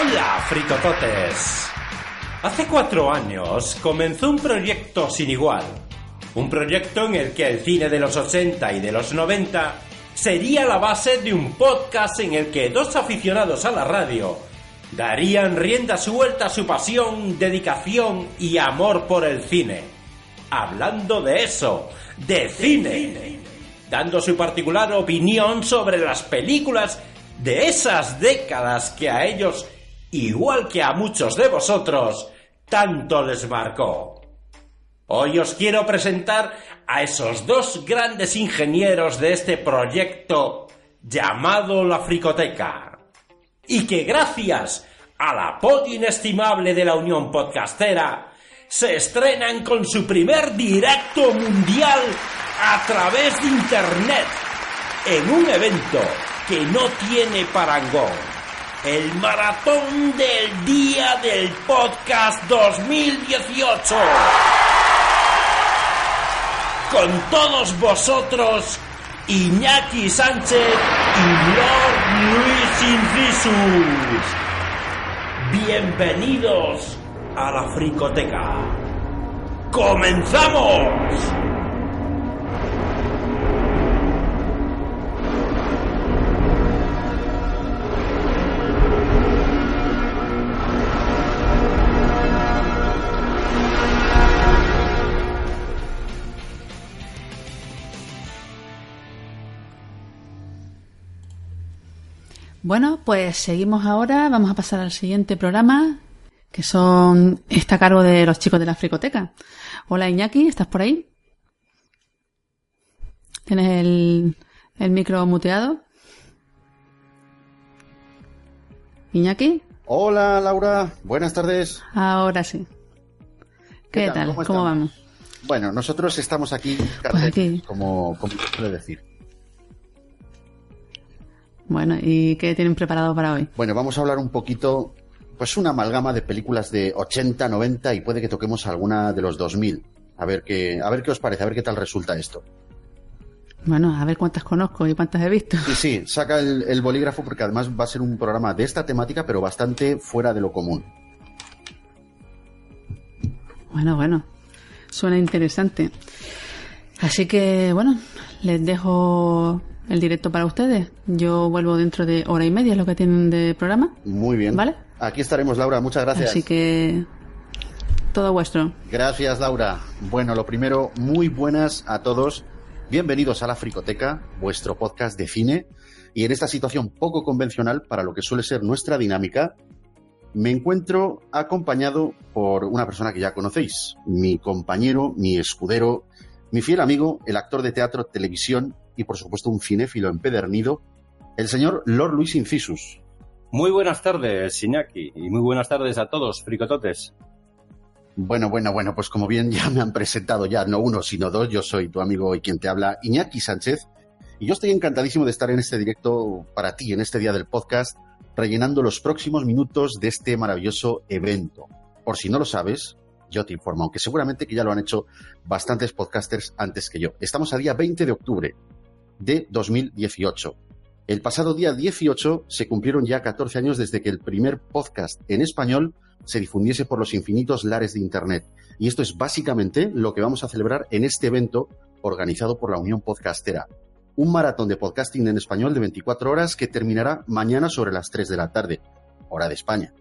Hola, fricototes. Hace cuatro años comenzó un proyecto sin igual. Un proyecto en el que el cine de los 80 y de los 90 sería la base de un podcast en el que dos aficionados a la radio darían rienda suelta a su pasión, dedicación y amor por el cine. Hablando de eso, de cine. Dando su particular opinión sobre las películas de esas décadas que a ellos, igual que a muchos de vosotros, tanto les marcó. Hoy os quiero presentar a esos dos grandes ingenieros de este proyecto llamado La Fricoteca. Y que gracias al apoyo inestimable de la Unión Podcastera, se estrenan con su primer directo mundial a través de Internet en un evento que no tiene parangón. El maratón del día del podcast 2018. Con todos vosotros, Iñaki Sánchez y Lord Luis Incisus. Bienvenidos a la Fricoteca. ¡Comenzamos! Bueno, pues seguimos ahora. Vamos a pasar al siguiente programa, que son está a cargo de los chicos de la Fricoteca. Hola Iñaki, ¿estás por ahí? ¿Tienes el, el micro muteado? Iñaki. Hola Laura, buenas tardes. Ahora sí. ¿Qué, ¿Qué tal? ¿Cómo, ¿Cómo vamos? Bueno, nosotros estamos aquí, Pues aquí. como, suele decir. Bueno, ¿y qué tienen preparado para hoy? Bueno, vamos a hablar un poquito, pues una amalgama de películas de 80, 90 y puede que toquemos alguna de los 2000. A ver qué, a ver qué os parece, a ver qué tal resulta esto. Bueno, a ver cuántas conozco y cuántas he visto. Y sí, saca el, el bolígrafo porque además va a ser un programa de esta temática, pero bastante fuera de lo común. Bueno, bueno, suena interesante. Así que, bueno, les dejo el directo para ustedes. Yo vuelvo dentro de hora y media, es lo que tienen de programa. Muy bien. ¿Vale? Aquí estaremos, Laura, muchas gracias. Así que, todo vuestro. Gracias, Laura. Bueno, lo primero, muy buenas a todos. Bienvenidos a la Fricoteca, vuestro podcast de cine. Y en esta situación poco convencional para lo que suele ser nuestra dinámica, me encuentro acompañado por una persona que ya conocéis, mi compañero, mi escudero, mi fiel amigo, el actor de teatro, televisión y por supuesto un cinéfilo empedernido, el señor Lord Luis Incisus. Muy buenas tardes, Iñaki, y muy buenas tardes a todos, fricototes. Bueno, bueno, bueno, pues como bien ya me han presentado ya, no uno, sino dos, yo soy tu amigo y quien te habla, Iñaki Sánchez, y yo estoy encantadísimo de estar en este directo para ti, en este día del podcast, rellenando los próximos minutos de este maravilloso evento. Por si no lo sabes, yo te informo, aunque seguramente que ya lo han hecho bastantes podcasters antes que yo. Estamos a día 20 de octubre de 2018. El pasado día 18 se cumplieron ya 14 años desde que el primer podcast en español se difundiese por los infinitos lares de Internet. Y esto es básicamente lo que vamos a celebrar en este evento organizado por la Unión Podcastera. Un maratón de podcasting en español de 24 horas que terminará mañana sobre las 3 de la tarde, hora de España.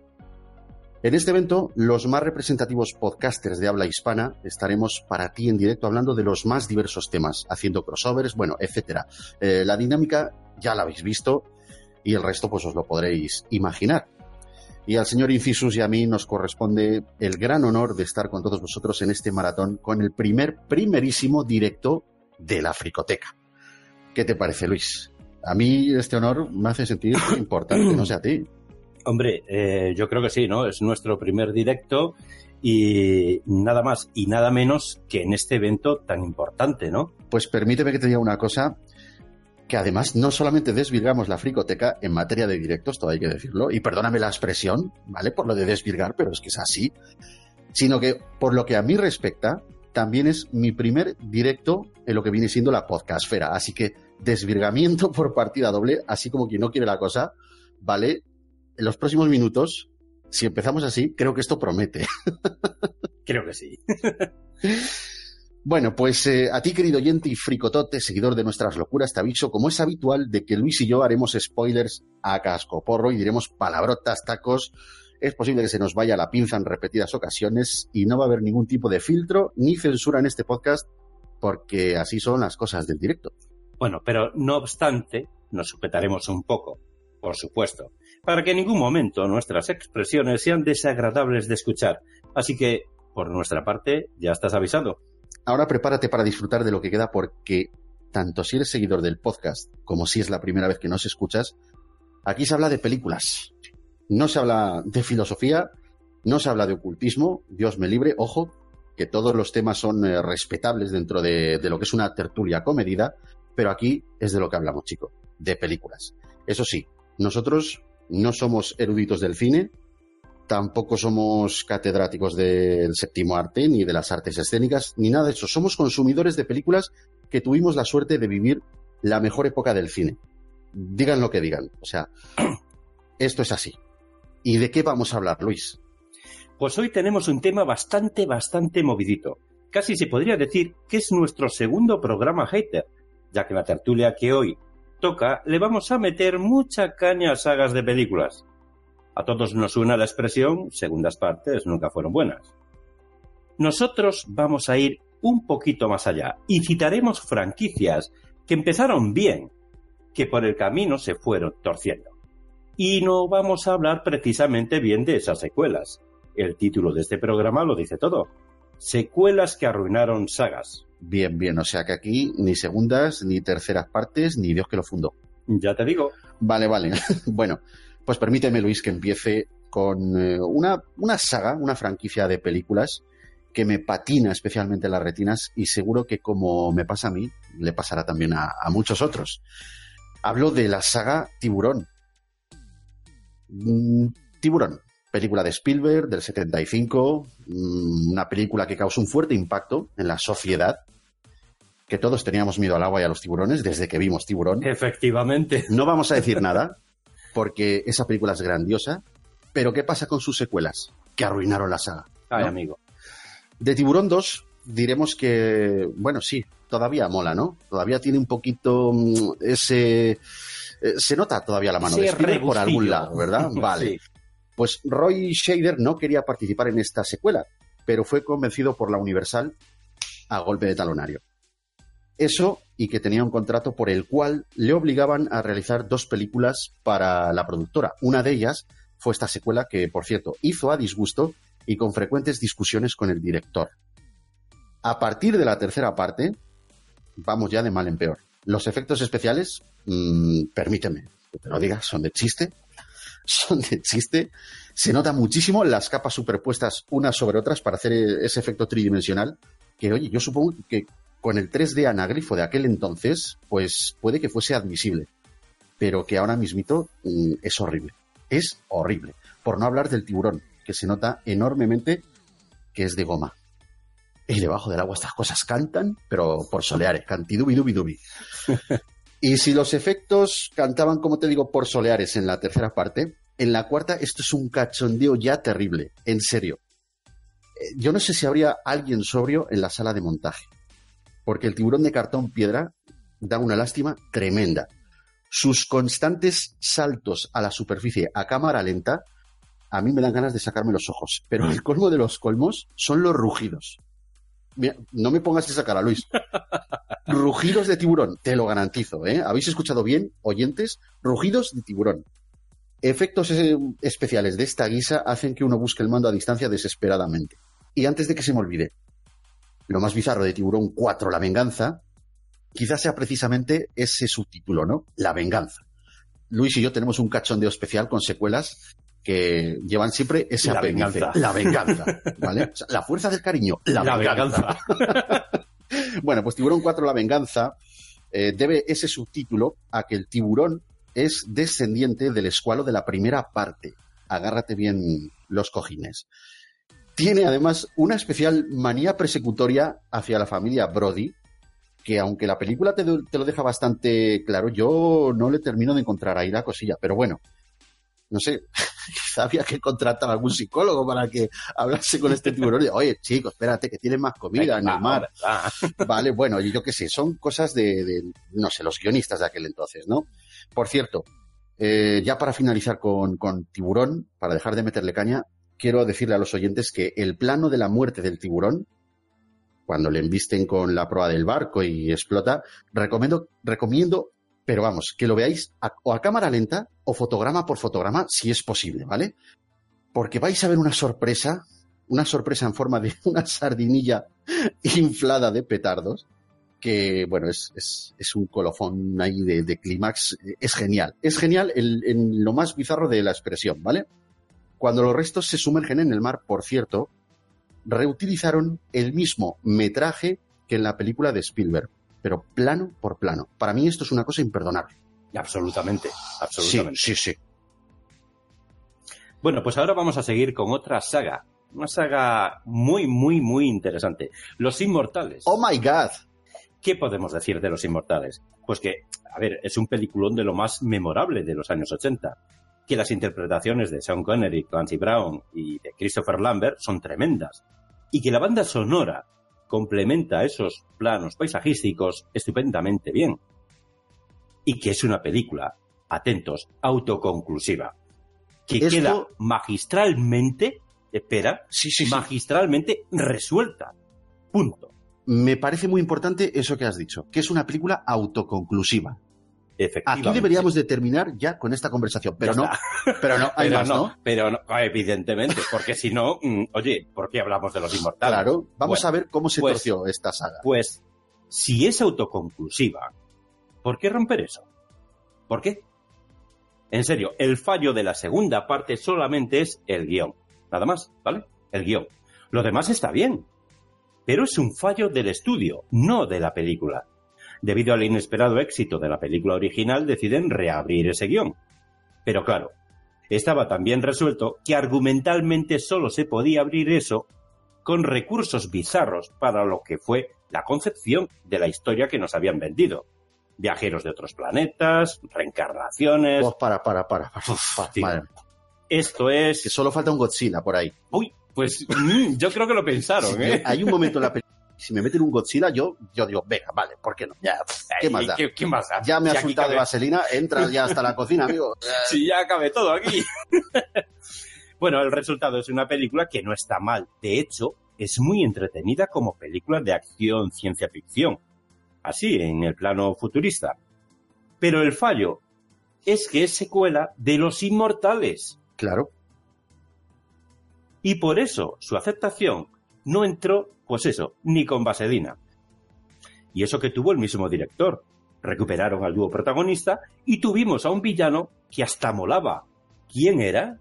En este evento, los más representativos podcasters de habla hispana estaremos para ti en directo hablando de los más diversos temas, haciendo crossovers, bueno, etcétera. Eh, la dinámica ya la habéis visto y el resto pues os lo podréis imaginar. Y al señor Incisus y a mí nos corresponde el gran honor de estar con todos vosotros en este maratón con el primer, primerísimo directo de la Fricoteca. ¿Qué te parece, Luis? A mí este honor me hace sentir importante, no sé a ti. Hombre, eh, yo creo que sí, ¿no? Es nuestro primer directo y nada más y nada menos que en este evento tan importante, ¿no? Pues permíteme que te diga una cosa que además no solamente desvirgamos la fricoteca en materia de directos, todo hay que decirlo, y perdóname la expresión, ¿vale? Por lo de desvirgar, pero es que es así, sino que por lo que a mí respecta, también es mi primer directo en lo que viene siendo la podcastfera. Así que desvirgamiento por partida doble, así como quien no quiere la cosa, ¿vale? En los próximos minutos, si empezamos así, creo que esto promete. Creo que sí. Bueno, pues eh, a ti, querido oyente y fricotote, seguidor de nuestras locuras, te aviso, como es habitual, de que Luis y yo haremos spoilers a cascoporro y diremos palabrotas, tacos. Es posible que se nos vaya la pinza en repetidas ocasiones y no va a haber ningún tipo de filtro ni censura en este podcast porque así son las cosas del directo. Bueno, pero no obstante, nos sujetaremos un poco, por supuesto, para que en ningún momento nuestras expresiones sean desagradables de escuchar. Así que, por nuestra parte, ya estás avisado. Ahora prepárate para disfrutar de lo que queda porque tanto si eres seguidor del podcast como si es la primera vez que nos escuchas, aquí se habla de películas. No se habla de filosofía, no se habla de ocultismo, Dios me libre, ojo, que todos los temas son eh, respetables dentro de, de lo que es una tertulia comedida, pero aquí es de lo que hablamos, chico, de películas. Eso sí, nosotros no somos eruditos del cine, tampoco somos catedráticos del séptimo arte, ni de las artes escénicas, ni nada de eso. Somos consumidores de películas que tuvimos la suerte de vivir la mejor época del cine. Digan lo que digan. O sea, esto es así. ¿Y de qué vamos a hablar, Luis? Pues hoy tenemos un tema bastante, bastante movidito. Casi se podría decir que es nuestro segundo programa hater, ya que la tertulia que hoy toca le vamos a meter mucha caña a sagas de películas. A todos nos suena la expresión segundas partes nunca fueron buenas. Nosotros vamos a ir un poquito más allá y citaremos franquicias que empezaron bien, que por el camino se fueron torciendo. Y no vamos a hablar precisamente bien de esas secuelas. El título de este programa lo dice todo. Secuelas que arruinaron sagas. Bien, bien, o sea que aquí ni segundas, ni terceras partes, ni Dios que lo fundó. Ya te digo. Vale, vale. bueno, pues permíteme, Luis, que empiece con eh, una, una saga, una franquicia de películas que me patina especialmente las retinas y seguro que como me pasa a mí, le pasará también a, a muchos otros. Hablo de la saga Tiburón. Mm, Tiburón, película de Spielberg del 75, mm, una película que causó un fuerte impacto en la sociedad, que todos teníamos miedo al agua y a los tiburones desde que vimos Tiburón. Efectivamente. No vamos a decir nada, porque esa película es grandiosa, pero ¿qué pasa con sus secuelas? Que arruinaron la saga. Ay, ¿no? amigo. De Tiburón 2 diremos que, bueno, sí, todavía mola, ¿no? Todavía tiene un poquito mm, ese... eh, se nota todavía la mano Sí, de Spielberg por algún lado, ¿verdad? Vale. Sí. Pues Roy Shader no quería participar en esta secuela, pero fue convencido por la Universal a golpe de talonario. Eso y que tenía un contrato por el cual le obligaban a realizar dos películas para la productora. Una de ellas fue esta secuela que, por cierto, hizo a disgusto y con frecuentes discusiones con el director. A partir de la tercera parte, vamos ya de mal en peor. Los efectos especiales, mm, permíteme que te lo diga, son de chiste. Son de chiste. Se nota muchísimo las capas superpuestas unas sobre otras para hacer ese efecto tridimensional. Que, oye, yo supongo que con el 3D anagrifo de aquel entonces, pues puede que fuese admisible. Pero que ahora mismito mm, es horrible. Es horrible. Por no hablar del tiburón, que se nota enormemente que es de goma. Y debajo del agua estas cosas cantan, pero por soleares, cantidubi dubi dubi. Y si los efectos cantaban, como te digo, por soleares en la tercera parte, en la cuarta esto es un cachondeo ya terrible, en serio. Eh, Yo no sé si habría alguien sobrio en la sala de montaje, porque el tiburón de cartón piedra da una lástima tremenda. Sus constantes saltos a la superficie a cámara lenta a mí me dan ganas de sacarme los ojos, pero el colmo de los colmos son los rugidos. No me pongas esa cara, Luis. Rugidos de tiburón, te lo garantizo, ¿eh? ¿Habéis escuchado bien, oyentes? Rugidos de tiburón. Efectos eh, especiales de esta guisa hacen que uno busque el mando a distancia desesperadamente. Y antes de que se me olvide, lo más bizarro de Tiburón 4, La Venganza, quizás sea precisamente ese subtítulo, ¿no? La Venganza. Luis y yo tenemos un cachondeo especial con secuelas que llevan siempre ese La apéndice. venganza. La venganza, ¿vale? O sea, la fuerza del cariño, la, La venganza. Bueno, pues Tiburón 4, La Venganza, eh, debe ese subtítulo a que el tiburón es descendiente del escualo de la primera parte. Agárrate bien los cojines. Tiene además una especial manía persecutoria hacia la familia Brody, que aunque la película te, te lo deja bastante claro, yo no le termino de encontrar ahí la cosilla. Pero bueno, no sé, había que contratar a algún psicólogo para que hablase con este tiburón. Y, Oye, chico, espérate, que tiene más comida en el mar. Vale, bueno, yo qué sé, son cosas de, de, no sé, los guionistas de aquel entonces, ¿no? Por cierto, eh, ya para finalizar con, con tiburón, para dejar de meterle caña, quiero decirle a los oyentes que el plano de la muerte del tiburón, cuando le embisten con la proa del barco y explota, recomiendo, recomiendo pero vamos, que lo veáis a, o a cámara lenta o fotograma por fotograma, si es posible, ¿vale? Porque vais a ver una sorpresa, una sorpresa en forma de una sardinilla inflada de petardos, que, bueno, es, es, un colofón ahí de, de clímax, es genial. Es genial en, en lo más bizarro de la expresión, ¿vale? Cuando los restos se sumergen en el mar, por cierto, reutilizaron el mismo metraje que en la película de Spielberg pero plano por plano. Para mí esto es una cosa imperdonable. Absolutamente, absolutamente. Sí, sí, sí. Bueno, pues ahora vamos a seguir con otra saga. Una saga muy, muy, muy interesante. Los Inmortales. ¡Oh, my God! ¿Qué podemos decir de Los Inmortales? Pues que, a ver, es un peliculón de lo más memorable de los años 80. Que las interpretaciones de Sean Connery, Clancy Brown y de Christopher Lambert son tremendas. Y que la banda sonora complementa esos planos paisajísticos estupendamente bien. Y que es una película, atentos, autoconclusiva. Que Esto- queda magistralmente, espera, Sí, sí, sí. magistralmente resuelta. Punto. Me parece muy importante eso que has dicho, que es una película autoconclusiva. Aquí deberíamos de terminar ya con esta conversación, pero no, pero no, hay pero más, no, ¿no? pero no, evidentemente, porque si no, mm, oye, ¿por qué hablamos de los inmortales? Claro, vamos Bueno, a ver cómo se pues- torció esta saga. Pues, si es autoconclusiva, ¿por qué romper eso? ¿Por qué? En serio, el fallo de la segunda parte solamente es el guion. Nada más, ¿vale? El guion. Lo demás está bien. Pero es un fallo del estudio, no de la película. Debido al inesperado éxito de la película original, deciden reabrir ese guion. Pero claro, estaba tan bien resuelto que argumentalmente solo se podía abrir eso con recursos bizarros para lo que fue la concepción de la historia que nos habían vendido. Viajeros de otros planetas, reencarnaciones. Pues para, para, para. para, para, tío. madre, Esto que es. solo falta un Godzilla por ahí. Uy, pues mm, yo creo que lo pensaron, ¿eh? Hay un momento en la película, si me meten un Godzilla, yo, yo digo, venga, vale, ¿por qué no? Ya, ¿qué más da? ¿Qué, qué más da? Ya me has soltado de vaselina, entra ya hasta la cocina, amigo. Si ya cabe todo aquí. bueno, el resultado es una película que no está mal. De hecho, es muy entretenida como película de acción ciencia ficción. Así, en el plano futurista. Pero el fallo es que es secuela de Los Inmortales. Claro, Y por eso su aceptación no entró, pues eso, ni con vaselina. Y eso que tuvo el mismo director. Recuperaron al dúo protagonista y tuvimos a un villano que hasta molaba. ¿Quién era?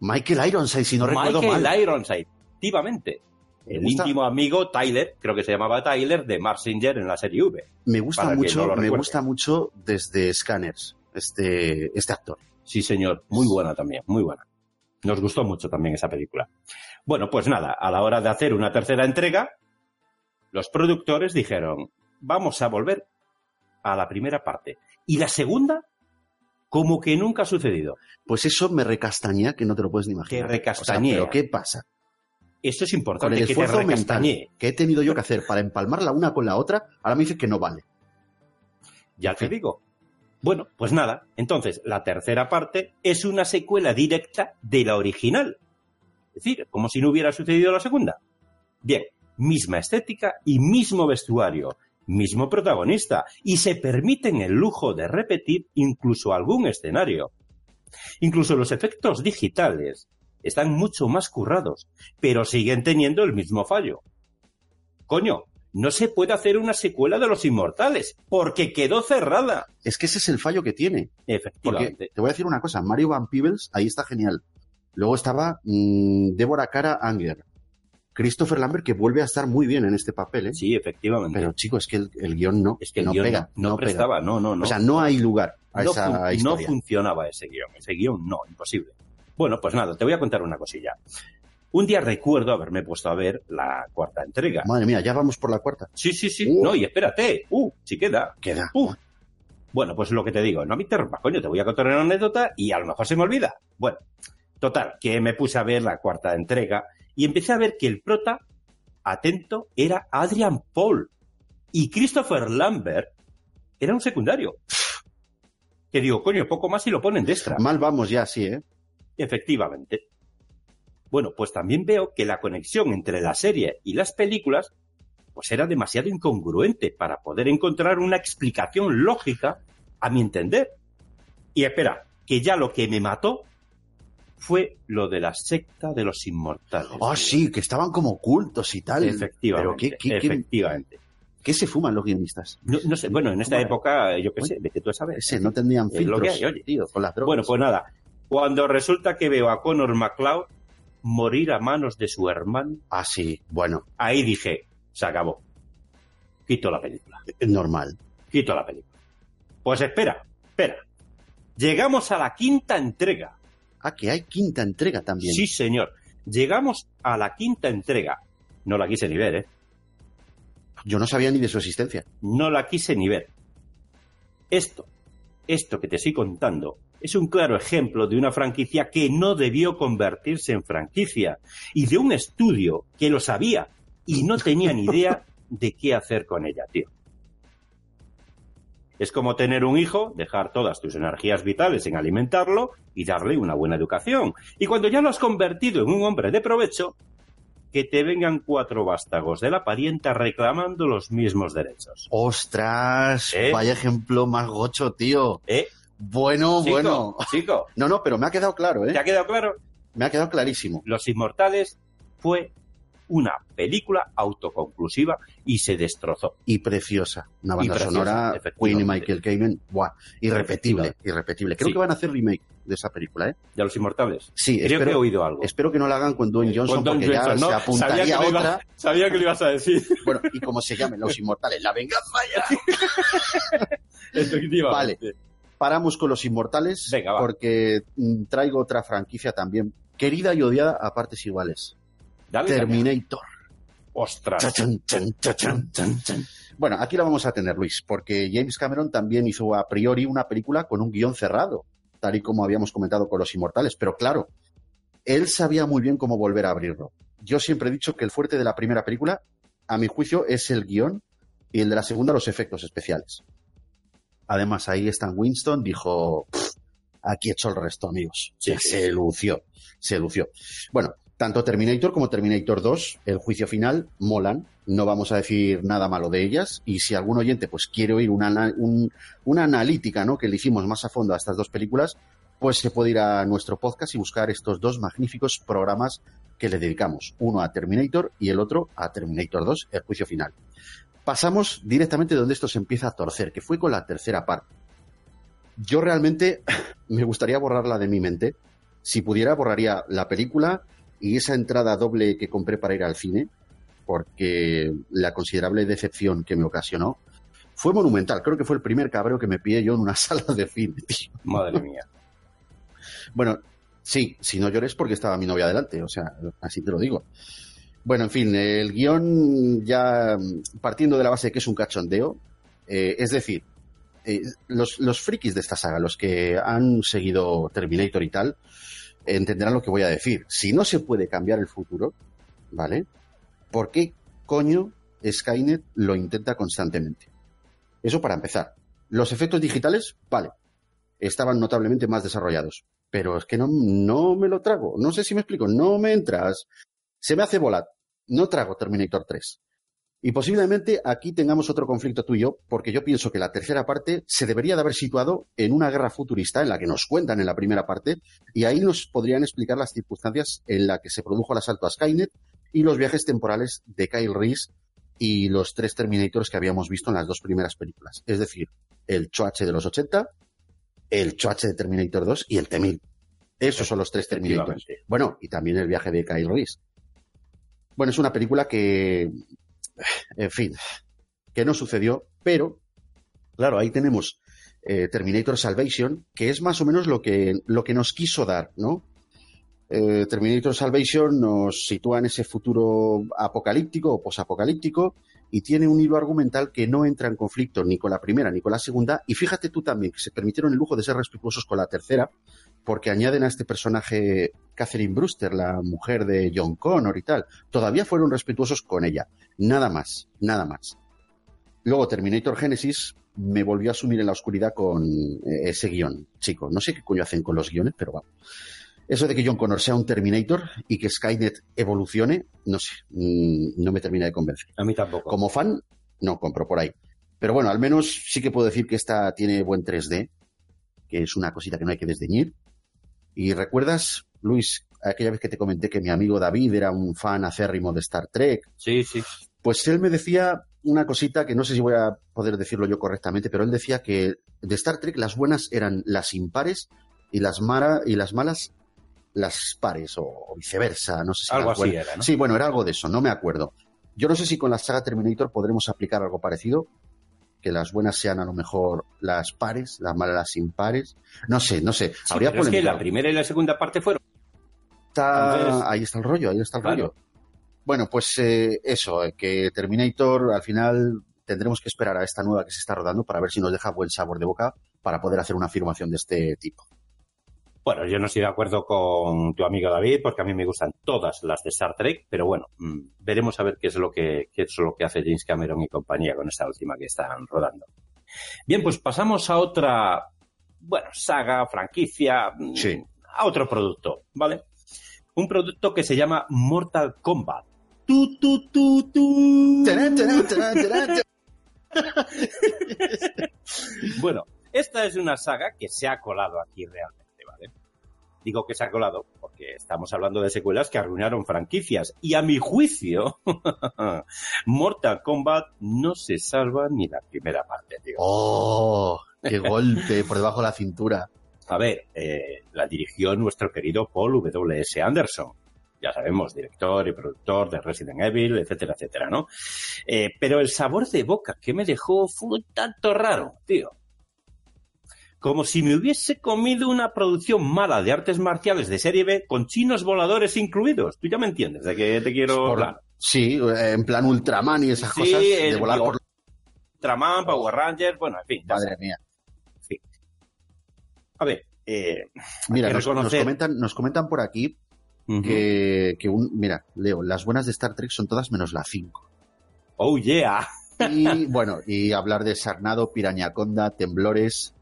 Michael Ironside, si no recuerdo Michael mal. Ironside, activamente. Me El íntimo amigo Tyler, creo que se llamaba Tyler, de Marsinger en la serie V. Me gusta mucho, no me gusta mucho desde Scanners, este, este actor. Sí, señor, muy buena también, muy buena. Nos gustó mucho también esa película. Bueno, pues nada, a la hora de hacer una tercera entrega, los productores dijeron, vamos a volver a la primera parte. Y la segunda, como que nunca ha sucedido. Pues eso me recastañea que no te lo puedes ni imaginar. Te recastañea. O sea, pero ¿qué pasa? Eso es Con importante, el que te esfuerzo mental que he tenido yo que hacer para empalmar la una con la otra, ahora me dices que no vale. Ya te digo. Bueno, pues nada. Entonces, la tercera parte es una secuela directa de la original. Es decir, como si no hubiera sucedido la segunda. Bien, misma estética y mismo vestuario, mismo protagonista, y se permiten el lujo de repetir incluso algún escenario. Incluso los efectos digitales están mucho más currados, pero siguen teniendo el mismo fallo. Coño, no se puede hacer una secuela de Los Inmortales, porque quedó cerrada. Es que ese es el fallo que tiene. Porque Efectivamente. te voy a decir una cosa, Mario Van Peebles ahí está genial. Luego estaba mm, Débora Cara Anger. Christopher Lambert, que vuelve a estar muy bien en este papel, ¿eh? Sí, efectivamente. Pero chico, es que el, el guion no, es que el no guion pega. no, no pega. prestaba, no, no, no. O sea, no hay lugar a no, esa fun- no funcionaba ese guion. Ese guion no, imposible. Bueno, pues nada, te voy a contar una cosilla. Un día recuerdo haberme puesto a ver la cuarta entrega. Madre mía, ya vamos por la cuarta. Sí, sí, sí. Uh. No, y espérate. Uh, sí queda. Queda. Uh. Bueno, pues lo que te digo, no me interrumpas, coño, te voy a contar una anécdota y a lo mejor se me olvida. Bueno, total, que me puse a ver la cuarta entrega y empecé a ver que el prota, atento, era Adrian Paul y Christopher Lambert era un secundario. Que digo, coño, poco más y lo ponen de extra. Mal vamos ya, sí, ¿eh? Efectivamente. Bueno, pues también veo que la conexión entre la serie y las películas pues era demasiado incongruente para poder encontrar una explicación lógica a mi entender. Y espera, que ya lo que me mató fue lo de la secta de los inmortales. Ah, sí, que estaban como ocultos y tal. Efectivamente. Pero ¿qué, qué, efectivamente. qué se fuman los guionistas? No, no sé, bueno, en esta época, yo qué sé, vete tú a saber. Ese, no tendrían filtros, que hay, oye. tío, con las drogas. Bueno, pues nada, cuando resulta que veo a Connor McLeod morir a manos de su hermano, Ah, sí, bueno, ahí dije, se acabó. Quito la película. es normal. Quito la película. Pues espera, espera. Llegamos a la quinta entrega. Ah, que hay quinta entrega también. Sí, señor. Llegamos a la quinta entrega. No la quise ni ver, ¿eh? Yo no sabía ni de su existencia. No la quise ni ver. Esto, esto que te estoy contando, es un claro ejemplo de una franquicia que no debió convertirse en franquicia y de un estudio que lo sabía y no tenía ni idea de qué hacer con ella, tío. Es como tener un hijo, dejar todas tus energías vitales en alimentarlo y darle una buena educación. Y cuando ya lo has convertido en un hombre de provecho, que te vengan cuatro vástagos de la parienta reclamando los mismos derechos. ¡Ostras! ¿Eh? Vaya ejemplo más gocho, tío. ¿Eh? Bueno, Chico, bueno. Chico, No, no, pero me ha quedado claro, ¿eh? ¿te ha quedado claro? Me ha quedado clarísimo. Los Inmortales fue una película autoconclusiva y se destrozó. Y preciosa. Una banda preciosa, sonora. Queen y Michael Kamen. Buah, irrepetible, irrepetible. Creo Sí. que van a hacer remake de esa película, ¿eh? ¿De los Inmortales? Sí, Creo que he espero, oído algo. espero que no la hagan con Dwayne Johnson Con porque ya Johnson, ¿no? se apuntaría sabía, que otra. ibas, sabía que lo ibas a decir. Bueno, y como se llamen Los Inmortales, la venganza ya. Efectivamente. Paramos con Los Inmortales Venga, porque mm, traigo otra franquicia también, querida y odiada a partes iguales. Dale, caña. Terminator. Ostras. Chachan, chachan. Bueno, aquí la vamos a tener, Luis, porque James Cameron también hizo a priori una película con un guion cerrado, tal y como habíamos comentado con Los Inmortales, pero claro, él sabía muy bien cómo volver a abrirlo. Yo siempre he dicho que el fuerte de la primera película, a mi juicio, es el guion y el de la segunda los efectos especiales. Además, ahí Stan Winston dijo, "Pff, aquí he hecho el resto, amigos. Sí, Ya sí, se lució, se lució. Bueno, tanto Terminator como Terminator 2, el juicio final, molan. No vamos a decir nada malo de ellas. Y si algún oyente pues quiere oír una, una analítica ¿no? que le hicimos más a fondo a estas dos películas, pues se puede ir a nuestro podcast y buscar estos dos magníficos programas que le dedicamos. Uno a Terminator y el otro a Terminator 2, el juicio final. Pasamos directamente donde esto se empieza a torcer, que fue con la tercera parte. Yo realmente me gustaría borrarla de mi mente. Si pudiera, borraría la película y esa entrada doble que compré para ir al cine, porque la considerable decepción que me ocasionó fue monumental. Creo que fue el primer cabreo que me pillé yo en una sala de cine, tío. Madre mía. Bueno, sí, si no llores porque estaba mi novia delante, o sea, así te lo digo. Bueno, en fin, el guion ya partiendo de la base de que es un cachondeo, eh, es decir, eh, los, los frikis de esta saga, los que han seguido Terminator y tal, entenderán lo que voy a decir. Si no se puede cambiar el futuro, ¿vale? ¿Por qué coño Skynet lo intenta constantemente? Eso para empezar. Los efectos digitales, vale, estaban notablemente más desarrollados. Pero es que no, no me lo trago. No sé si me explico. No me entras. Se me hace volar. No trago Terminator 3. Y posiblemente aquí tengamos otro conflicto tú y yo, porque yo pienso que la tercera parte se debería de haber situado en una guerra futurista en la que nos cuentan en la primera parte, y ahí nos podrían explicar las circunstancias en las que se produjo el asalto a Skynet y los viajes temporales de Kyle Reese y los tres Terminators que habíamos visto en las dos primeras películas. Es decir, el Choache de los 80, el Choache de Terminator 2 y el T-1000. Esos son los tres Terminators. Bueno, y también el viaje de Kyle Reese. Bueno, es una película que, en fin, que no sucedió, pero, claro, ahí tenemos eh, Terminator Salvation, que es más o menos lo que, lo que nos quiso dar, ¿no? Eh, Terminator Salvation nos sitúa en ese futuro apocalíptico o posapocalíptico y tiene un hilo argumental que no entra en conflicto ni con la primera ni con la segunda. Y fíjate tú también que se permitieron el lujo de ser respetuosos con la tercera, porque añaden a este personaje Catherine Brewster, la mujer de John Connor y tal. Todavía fueron respetuosos con ella. Nada más, nada más. Luego Terminator Genesis me volvió a sumir en la oscuridad con eh, ese guion, chico. No sé qué coño hacen con los guiones, pero vamos. Eso de que John Connor sea un Terminator y que Skynet evolucione, no sé, mm, no me termina de convencer. A mí tampoco. Como fan, no compro por ahí. Pero bueno, al menos sí que puedo decir que esta tiene buen 3D, que es una cosita que no hay que desdeñir. Y recuerdas, Luis, aquella vez que te comenté que mi amigo David era un fan acérrimo de Star Trek. Sí, sí. Pues él me decía una cosita que no sé si voy a poder decirlo yo correctamente, pero él decía que de Star Trek las buenas eran las impares y las, mara, y las malas las pares o, viceversa, no sé si algo así era, ¿no? Sí, bueno, era algo de eso, no me acuerdo. Yo no sé si con la saga Terminator podremos aplicar algo parecido, que las buenas sean a lo mejor las pares, las malas las impares. No sé, no sé. Sí, Habría pero es que la primera y la segunda parte fueron. Está- Entonces- ahí está el rollo, ahí está el Claro. rollo. Bueno, pues eh, eso, eh, que Terminator al final tendremos que esperar a esta nueva que se está rodando para ver si nos deja buen sabor de boca para poder hacer una afirmación de este tipo. Bueno, yo no estoy de acuerdo con tu amigo David, porque a mí me gustan todas las de Star Trek, pero bueno, mm, veremos a ver qué es lo que, qué es lo que hace James Cameron y compañía con esta última que están rodando. Bien, pues pasamos a otra, bueno, saga, franquicia, mm, Sí. a otro producto, ¿vale? Un producto que se llama Mortal Kombat. Tu, tu, tu, tu. Bueno, esta es una saga que se ha colado aquí realmente. Digo que se ha colado porque estamos hablando de secuelas que arruinaron franquicias y a mi juicio Mortal Kombat no se salva ni la primera parte, tío. ¡Oh! ¡Qué golpe por debajo de la cintura! A ver, eh, la dirigió nuestro querido Paul W.S. Anderson. Ya sabemos, director y productor de Resident Evil, etcétera, etcétera, ¿no? Eh, pero el sabor de boca que me dejó fue un tanto raro, tío. Como si me hubiese comido una producción mala de artes marciales de serie B con chinos voladores incluidos. Tú ya me entiendes de qué te quiero Por- hablar. Sí, eh, en plan Ultraman y esas Sí, cosas de volar por... Ultraman, Power Rangers, bueno, en fin. Madre mía. A ver, eh, Mira, nos, comentan, nos comentan por aquí que, que un... Mira, Leo, las buenas de Star Trek son todas menos la 5. oh yeah. Y bueno, y hablar de Sarnado, Pirañaconda, Temblores.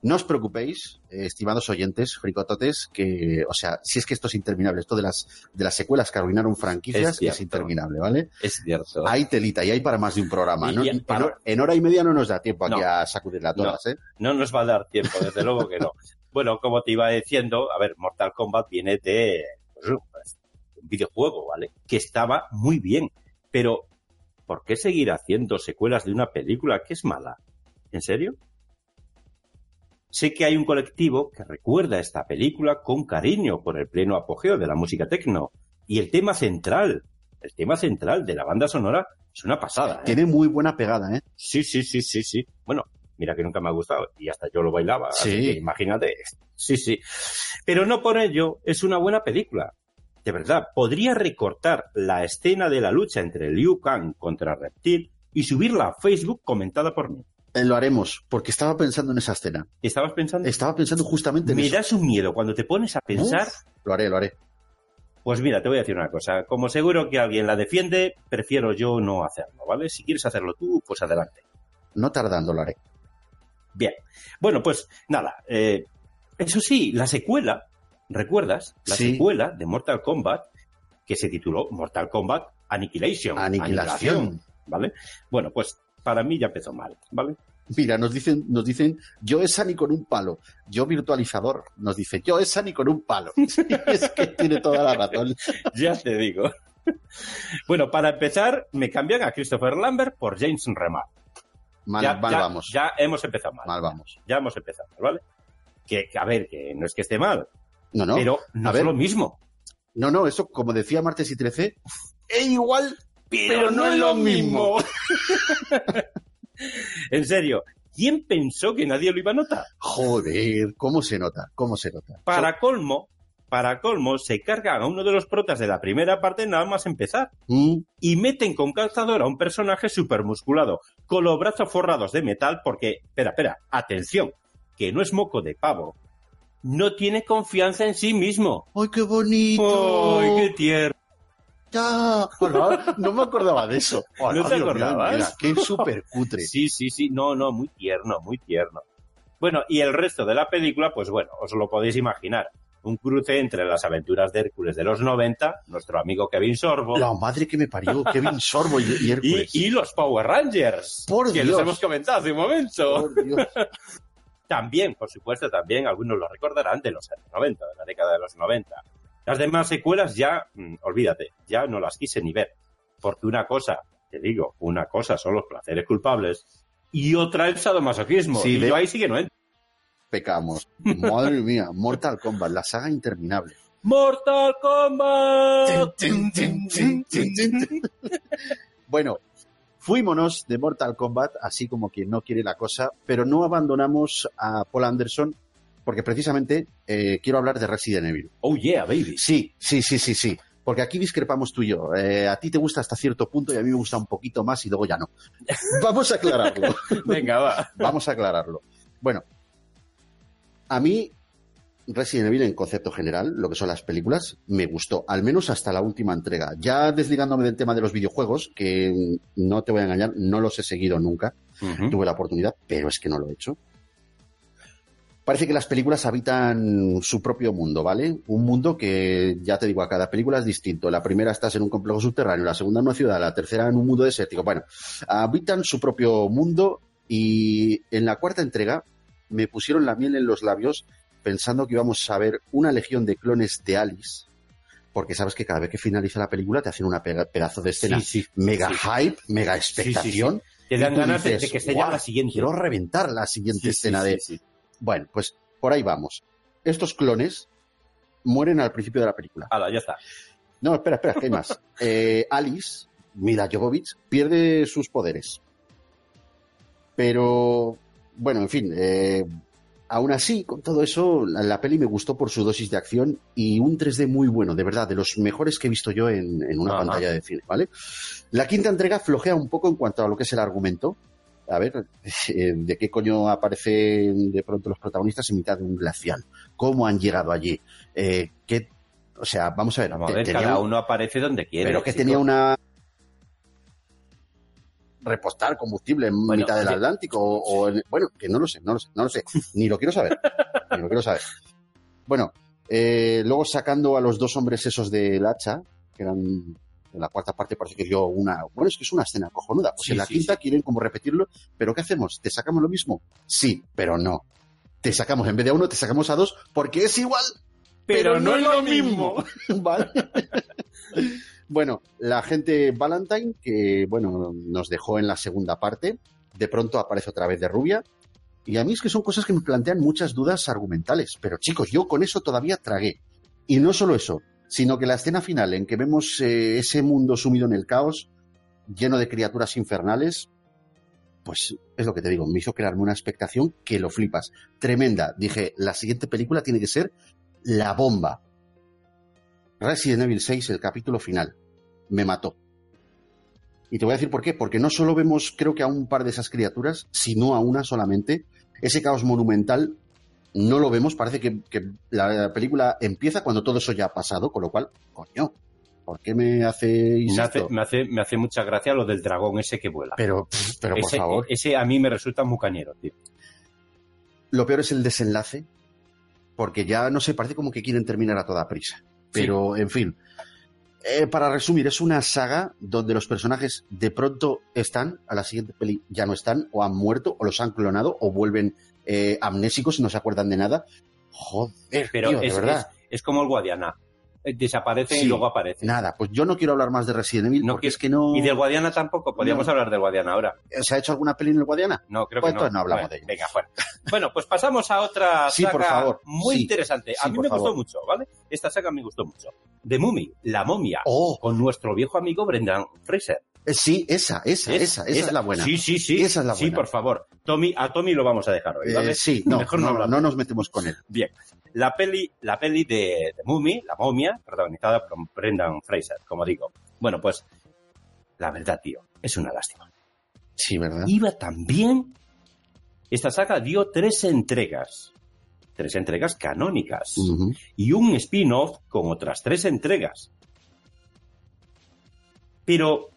No os preocupéis, eh, estimados oyentes, fricototes, que, o sea, si es que esto es interminable, esto de las, de las secuelas que arruinaron franquicias Es es, interminable, ¿vale? Es cierto. Hay telita y hay para más de un programa. ¿no? en, para- en hora y media no nos da tiempo aquí No. a sacudirla todas, ¿eh? No nos va a dar tiempo, desde luego que no. Bueno, como te iba diciendo, a ver, Mortal Kombat viene de pues, un videojuego, ¿vale? Que estaba muy bien, pero ¿por qué seguir haciendo secuelas de una película que es mala? ¿En serio? Sé que hay un colectivo que recuerda esta película con cariño por el pleno apogeo de la música techno y el tema central, el tema central de la banda sonora es una pasada. ¿eh? Tiene muy buena pegada, ¿eh? Sí, sí, sí, sí, sí. Bueno, mira que nunca me ha gustado y hasta yo lo bailaba. así Sí. que imagínate. Sí, sí. Pero no por ello es una buena película. De verdad, podría recortar la escena de la lucha entre Liu Kang contra Reptil y subirla a Facebook comentada por mí. Eh, Lo haremos, porque estaba pensando en esa escena. ¿Estabas pensando? Estaba pensando justamente en Me eso. das un miedo cuando te pones a pensar. Uf, lo haré, lo haré. Pues mira, te voy a decir una cosa. Como seguro que alguien la defiende, prefiero yo no hacerlo, ¿vale? Si quieres hacerlo tú, pues adelante. No tardando, lo haré. Bien. Bueno, pues nada. eh, eso sí, la secuela, ¿recuerdas? La Sí. secuela de Mortal Kombat, que se tituló Mortal Kombat Annihilation. Aniquilación. ¿Vale? Bueno, pues para mí ya empezó mal, ¿vale? Mira, nos dicen, nos dicen, yo es Sani con un palo, yo virtualizador, nos dice, yo es Sani con un palo. Es que tiene toda la razón. ya te digo. bueno, para empezar, me cambian a Christopher Lambert por James Remar. Mal, ya, mal ya- vamos, Ya hemos empezado mal. mal vamos. Ya hemos empezado mal, ¿vale? Que, que, a ver, que no es que esté mal, No, no, pero no a es ver. lo mismo. no, no, eso como decía Martes y 13, es igual, pero, no, es lo mismo. en serio, ¿quién pensó que nadie lo iba a notar? Joder, cómo se nota, cómo se nota. Para colmo, para colmo, se cargan a uno de los protas de la primera parte nada más empezar. Mm, Y meten con calzador a un personaje supermusculado, con los brazos forrados de metal, porque, espera, espera, atención, que no es moco de pavo. No tiene confianza en sí mismo. ¡Ay, qué bonito! ¡Ay, qué tierno! Ya. No me acordaba de eso. Hola, ¿No te Dios acordabas? mira, qué súper cutre. Sí, sí, sí, no, no, muy tierno, muy tierno. Bueno, y el resto de la película, pues bueno, os lo podéis imaginar. Un cruce entre las aventuras de Hércules de los 90, nuestro amigo Kevin Sorbo, La madre que me parió, Kevin Sorbo y, Hércules. y los Power Rangers, Por que Dios. los hemos comentado hace un momento. Por Dios. También, por supuesto, también algunos lo recordarán de los años 90, de la década de los 90. Las demás secuelas ya, mm, olvídate, ya no las quise ni ver. Porque una cosa, te digo, una cosa son los placeres culpables y otra el sadomasoquismo. Sí, y de- yo ahí sí que no entro. Pecamos. Madre mía, Mortal Kombat, la saga interminable. ¡Mortal Kombat! Bueno, fuímonos de Mortal Kombat, así como quien no quiere la cosa, pero no abandonamos a Paul Anderson porque precisamente eh, quiero hablar de Resident Evil. Oh yeah, baby. Sí, sí, sí, sí, sí. Porque aquí discrepamos tú y yo. Eh, a ti te gusta hasta cierto punto y a mí me gusta un poquito más y luego ya no. Vamos a aclararlo. Venga, va. Vamos a aclararlo. Bueno, a mí Resident Evil en concepto general, lo que son las películas, me gustó, al menos hasta la última entrega. Ya desligándome del tema de los videojuegos, que no te voy a engañar, no los he seguido nunca, tuve la oportunidad, pero es que no lo he hecho. Parece que las películas habitan su propio mundo, ¿vale? Un mundo que, ya te digo, a cada película es distinto. La primera estás en un complejo subterráneo, la segunda en una ciudad, la tercera en un mundo desértico. Bueno, habitan su propio mundo y en la cuarta entrega me pusieron la miel en los labios pensando que íbamos a ver una legión de clones de Alice, porque sabes que cada vez que finaliza la película te hacen una pega- pedazo de escena Sí, sí. mega sí. hype, mega expectación. Te dan ganas de, dices, de que se "Guau, la siguiente. Quiero reventar la siguiente escena de... Bueno, pues por ahí vamos. Estos clones mueren al principio de la película. Hala, ya está. No, espera, espera, que hay más. Eh, Alice, Mila Jovovich, pierde sus poderes. Pero, bueno, en fin, eh, aún así, con todo eso, la, la peli me gustó por su dosis de acción y un 3D muy bueno, de verdad, de los mejores que he visto yo en, en una Ajá. pantalla de cine, ¿vale? La quinta entrega flojea un poco en cuanto a lo que es el argumento. A ver, eh, ¿de qué coño aparecen de pronto los protagonistas en mitad de un glacial? ¿Cómo han llegado allí? Eh, ¿qué, o sea, vamos a ver. Vamos a ver, tenía cada un- uno aparece donde quiere. pero que chico. tenía una repostar combustible en Bueno, mitad del. Atlántico o, o en- bueno que no lo sé no lo sé no lo sé ni lo quiero saber ni lo quiero saber bueno eh, luego sacando a los dos hombres esos del hacha que eran en la cuarta parte parece que dio una bueno es que es una escena cojonuda pues Sí, en la sí, quinta quieren como repetirlo pero qué hacemos te sacamos lo mismo sí pero no te sacamos en vez de a uno te sacamos a dos porque es igual Pero no es lo mismo. ¿Vale? bueno, la gente Valentine, que bueno, nos dejó en la segunda parte, de pronto aparece otra vez de rubia. Y a mí es que son cosas que me plantean muchas dudas argumentales. Pero chicos, yo con eso todavía tragué. Y no solo eso, sino que la escena final en que vemos eh, ese mundo sumido en el caos, lleno de criaturas infernales, pues es lo que te digo, me hizo crearme una expectación que lo flipas. Tremenda. Dije, la siguiente película tiene que ser la bomba. Resident Evil 6, el capítulo final. Me mató. Y te voy a decir por qué. Porque no solo vemos, creo que a un par de esas criaturas, sino a una solamente. Ese caos monumental no lo vemos. Parece que, que la película empieza cuando todo eso ya ha pasado. Con lo cual, coño, ¿por qué me hace, me, hace, me hace mucha gracia lo del dragón ese que vuela. Pero, pero por ese, favor. ese a mí me resulta muy cañero, tío. Lo peor es el desenlace, porque ya no sé, parece como que quieren terminar a toda prisa. Pero, en fin. Eh, para resumir, es una saga donde los personajes de pronto están, a la siguiente peli ya no están, o han muerto, o los han clonado, o vuelven eh, amnésicos y no se acuerdan de nada. Joder, Pero tío, de es, verdad. es, es como el Guadiana. Eh, Desaparecen Sí. y luego aparecen. Nada, pues yo no quiero hablar más de Resident Evil No porque es que no. Y del Guadiana tampoco. Podríamos No. hablar del Guadiana ahora. ¿Se ha hecho alguna peli en el Guadiana? No, creo Pues que no. entonces no hablamos Bueno, de ello. Venga, fuera. Bueno, pues pasamos a otra Sí, saga por favor. muy Sí. interesante. A mí me favor. gustó mucho, ¿vale? Esta saga me gustó mucho. The Mummy, La Momia, ¡Oh! con nuestro viejo amigo Brendan Fraser. Eh, Sí, esa, esa, esa, esa, es la buena. Sí, sí, sí. Esa es la Sí, buena. por favor. Tommy, a Tommy lo vamos a dejar hoy, Eh, sí, no, Mejor no no, nos metemos con él. Bien. La peli, la peli de, de Mummy, La momia, protagonizada por Brendan Fraser, como digo. Bueno, pues, la verdad, tío, es una lástima. Sí, ¿verdad? Iba tan bien. Esta saga dio tres entregas. Tres entregas canónicas. Y un spin-off con otras tres entregas. Pero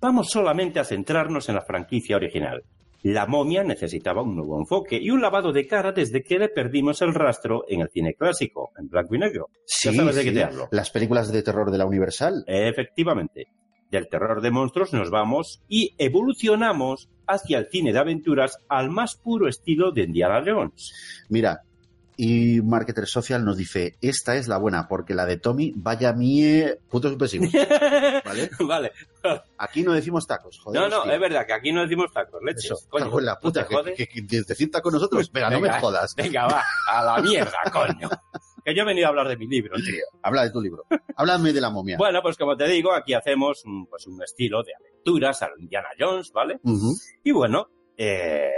vamos solamente a centrarnos en la franquicia original. La momia necesitaba un nuevo enfoque y un lavado de cara desde que le perdimos el rastro en el cine clásico, en blanco y negro. Sí, ya sabes de sí. qué te hablo. Las películas de terror de la Universal. Efectivamente, del terror de monstruos nos vamos y evolucionamos hacia el cine de aventuras al más puro estilo de Indiana Jones. Mira, y Marketer Social nos dice, esta es la buena, porque la de Tommy, vaya mie... Putos supresivos. ¿Vale? vale. Aquí no decimos tacos, joder. No, no, hostia. es verdad que aquí no decimos tacos, leches. Eso, Coño, en la ¿no puta, te jodes? que, que, que te con nosotros. Venga, no me jodas. Venga, va, a la mierda, coño. Que yo he venido a hablar de mi libro, tío. Habla de tu libro. Háblame de la momia. Bueno, pues como te digo, aquí hacemos mm, pues un estilo de aventuras a Indiana Jones, ¿vale? Y bueno, eh,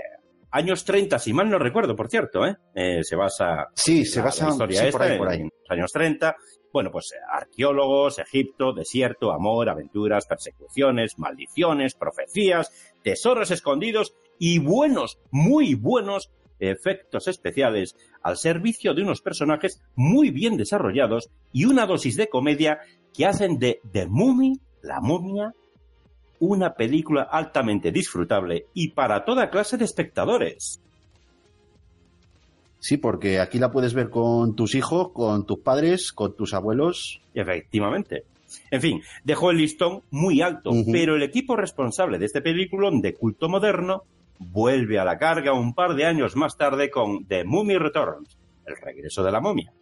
años 30, si mal no recuerdo, por cierto, ¿eh? Eh, se basa Sí, se la- basa la historia sí, esta por ahí, en, por ahí. en los años 30. Bueno, pues eh, arqueólogos, Egipto, desierto, amor, aventuras, persecuciones, maldiciones, profecías, tesoros escondidos y buenos, muy buenos efectos especiales al servicio de unos personajes muy bien desarrollados y una dosis de comedia que hacen de The Mummy, la momia, una película altamente disfrutable y para toda clase de espectadores. Sí, porque aquí la puedes ver con tus hijos, con tus padres, con tus abuelos. Efectivamente. En fin, dejó el listón muy alto, pero el equipo responsable de este peliculón de culto moderno vuelve a la carga un par de años más tarde con The Mummy Returns, el regreso de la momia.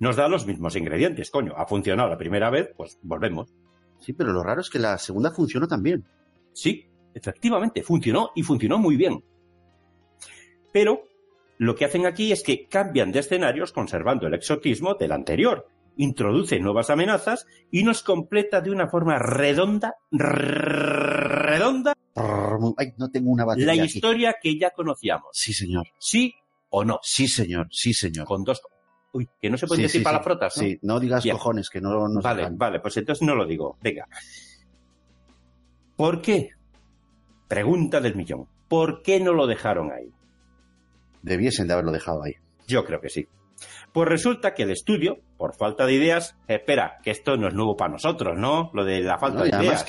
Nos da los mismos ingredientes, coño. Ha funcionado la primera vez, pues volvemos. Sí, pero lo raro es que la segunda funcionó también. Sí, efectivamente, funcionó y funcionó muy bien. Pero lo que hacen aquí es que cambian de escenarios conservando el exotismo del anterior, introduce nuevas amenazas y nos completa de una forma redonda, redonda, Ay, no tengo una batería la aquí. historia que ya conocíamos. Sí, señor. ¿Sí o no? Sí, señor. Sí, señor. Con dos... Uy, que no se puede Sí, decir sí, palabrotas, sí. ¿no? Sí, no digas Bien. cojones, que no nos Vale, dejan. vale, pues entonces no lo digo. Venga. ¿Por qué? Pregunta del millón. ¿Por qué no lo dejaron ahí? Debiesen de haberlo dejado ahí. Yo creo que sí. Pues resulta que el estudio, por falta de ideas, espera, que esto no es nuevo para nosotros, ¿no? Lo de la falta de además ideas.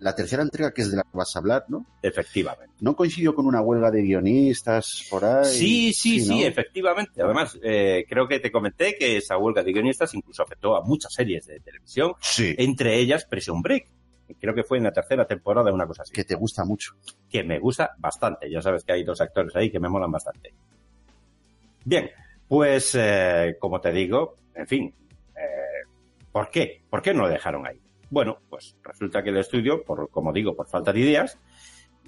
La tercera entrega, que es de la que vas a hablar, ¿no? Efectivamente. No coincidió con una huelga de guionistas por ahí. Sí, sí, sí, ¿no? efectivamente. Además, eh, creo que te comenté que esa huelga de guionistas incluso afectó a muchas series de televisión, Sí. entre ellas Prison Break. Creo que fue en la tercera temporada, una cosa así. Que te gusta mucho. que me gusta bastante. Ya sabes que hay dos actores ahí que me molan bastante. Bien, pues eh, como te digo, en fin, eh, ¿por qué? ¿Por qué no lo dejaron ahí? Bueno, pues resulta que el estudio, por, como digo, por falta de ideas,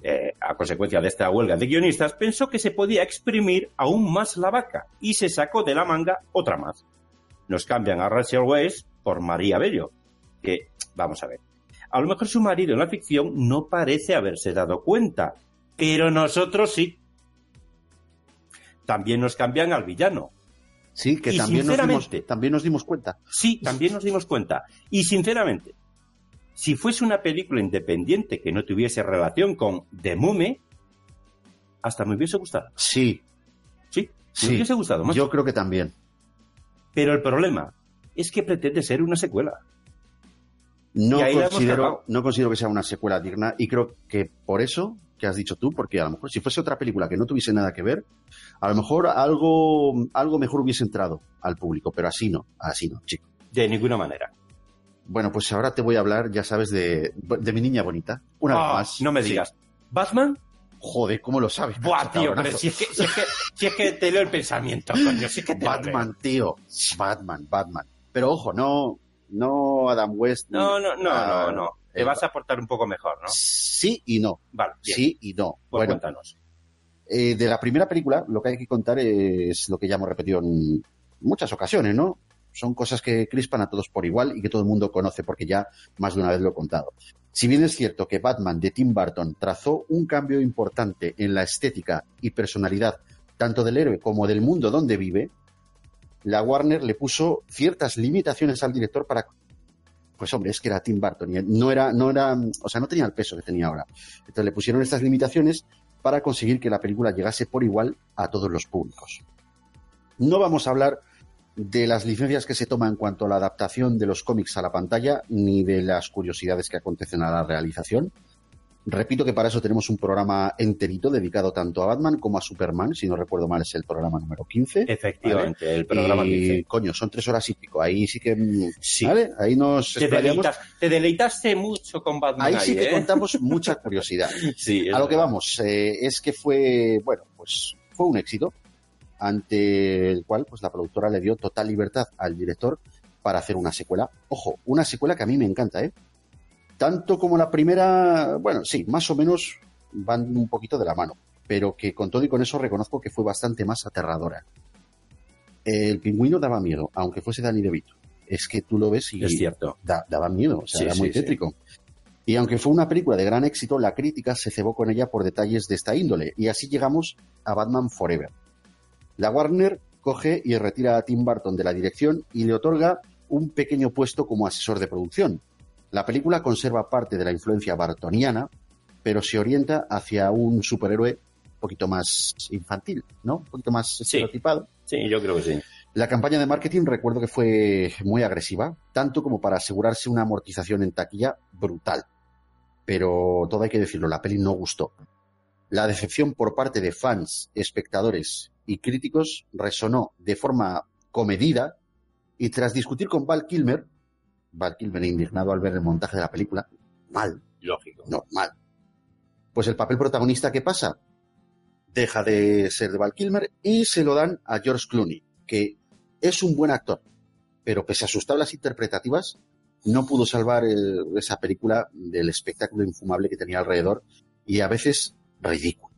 eh, a consecuencia de esta huelga de guionistas, pensó que se podía exprimir aún más la vaca y se sacó de la manga otra más. Nos cambian a Rachel Weisz por María Bello, que, vamos a ver, a lo mejor su marido en la ficción no parece haberse dado cuenta, pero nosotros sí. También nos cambian al villano. Sí, que Y también nos, dimos, también nos dimos cuenta. Sí, también nos dimos cuenta. Y sinceramente, si fuese una película independiente que no tuviese relación con The Mummy, hasta me hubiese gustado. Sí, Sí, me sí. hubiese gustado más. Yo creo que también. Pero el problema es que pretende ser una secuela. No considero, no considero que sea una secuela digna y creo que por eso que has dicho tú, porque a lo mejor si fuese otra película que no tuviese nada que ver, a lo mejor algo, algo mejor hubiese entrado al público, pero así no, así no, chico. De ninguna manera. Bueno, pues ahora te voy a hablar, ya sabes, de, de mi niña bonita. Una vez Ah, más. no me Sí. digas. ¿Batman? Joder, ¿cómo lo sabes? Buah, tío, pero si es, que, si, es que, si es que te leo el pensamiento, coño, si es que te lo. Batman, tío. Batman, Batman. Pero ojo, no, no Adam West. No, no, no, no, no. Te el- vas a portar un poco mejor, ¿no? Sí y no. Vale, bien. Sí y no. Pues bueno, cuéntanos. eh, de la primera película, lo que hay que contar es lo que ya hemos repetido en muchas ocasiones, ¿no? Son cosas que crispan a todos por igual y que todo el mundo conoce porque ya más de una vez lo he contado. Si bien es cierto que Batman de Tim Burton trazó un cambio importante en la estética y personalidad tanto del héroe como del mundo donde vive, la Warner le puso ciertas limitaciones al director para pues hombre, es que era Tim Burton y no era, no era, o sea, no tenía el peso que tenía ahora. Entonces le pusieron estas limitaciones para conseguir que la película llegase por igual a todos los públicos. No vamos a hablar de las licencias que se toman en cuanto a la adaptación de los cómics a la pantalla, ni de las curiosidades que acontecen a la realización. Repito que para eso tenemos un programa enterito dedicado tanto a Batman como a Superman, si no recuerdo mal es el programa número 15. Efectivamente, el programa y, 15. coño, son tres horas y pico, ahí sí que... mm, Sí. ¿Vale? Ahí nos Te, explayamos. deleita- te deleitaste mucho con Batman. Ahí sí que ¿eh? contamos mucha curiosidad. Sí, A lo que verdad. vamos, eh, es que fue, bueno, pues fue un éxito ante el cual pues la productora le dio total libertad al director para hacer una secuela. Ojo, una secuela que a mí me encanta, ¿eh? Tanto como la primera, bueno, sí, más o menos van un poquito de la mano, pero que con todo y con eso reconozco que fue bastante más aterradora. El pingüino daba miedo, aunque fuese Danny DeVito. Es que tú lo ves y Es cierto. da- daba miedo, o sea, Sí, era muy sí. tétrico. Y aunque fue una película de gran éxito, la crítica se cebó con ella por detalles de esta índole, y así llegamos a Batman Forever. La Warner coge y retira a Tim Burton de la dirección y le otorga un pequeño puesto como asesor de producción. La película conserva parte de la influencia bartoniana, pero se orienta hacia un superhéroe un poquito más infantil, ¿no? Un poquito más estereotipado. Sí, yo creo que sí. La campaña de marketing recuerdo que fue muy agresiva, tanto como para asegurarse una amortización en taquilla brutal. Pero todo hay que decirlo, la peli no gustó. La decepción por parte de fans, espectadores y críticos resonó de forma comedida y tras discutir con Val Kilmer, Val Kilmer indignado al ver el montaje de la película, mal, Lógico. normal. Pues el papel protagonista, ¿qué pasa? Deja de ser de Val Kilmer y se lo dan a George Clooney, que es un buen actor, pero pese a sus tablas interpretativas, no pudo salvar el- esa película del espectáculo infumable que tenía alrededor y a veces ridículo.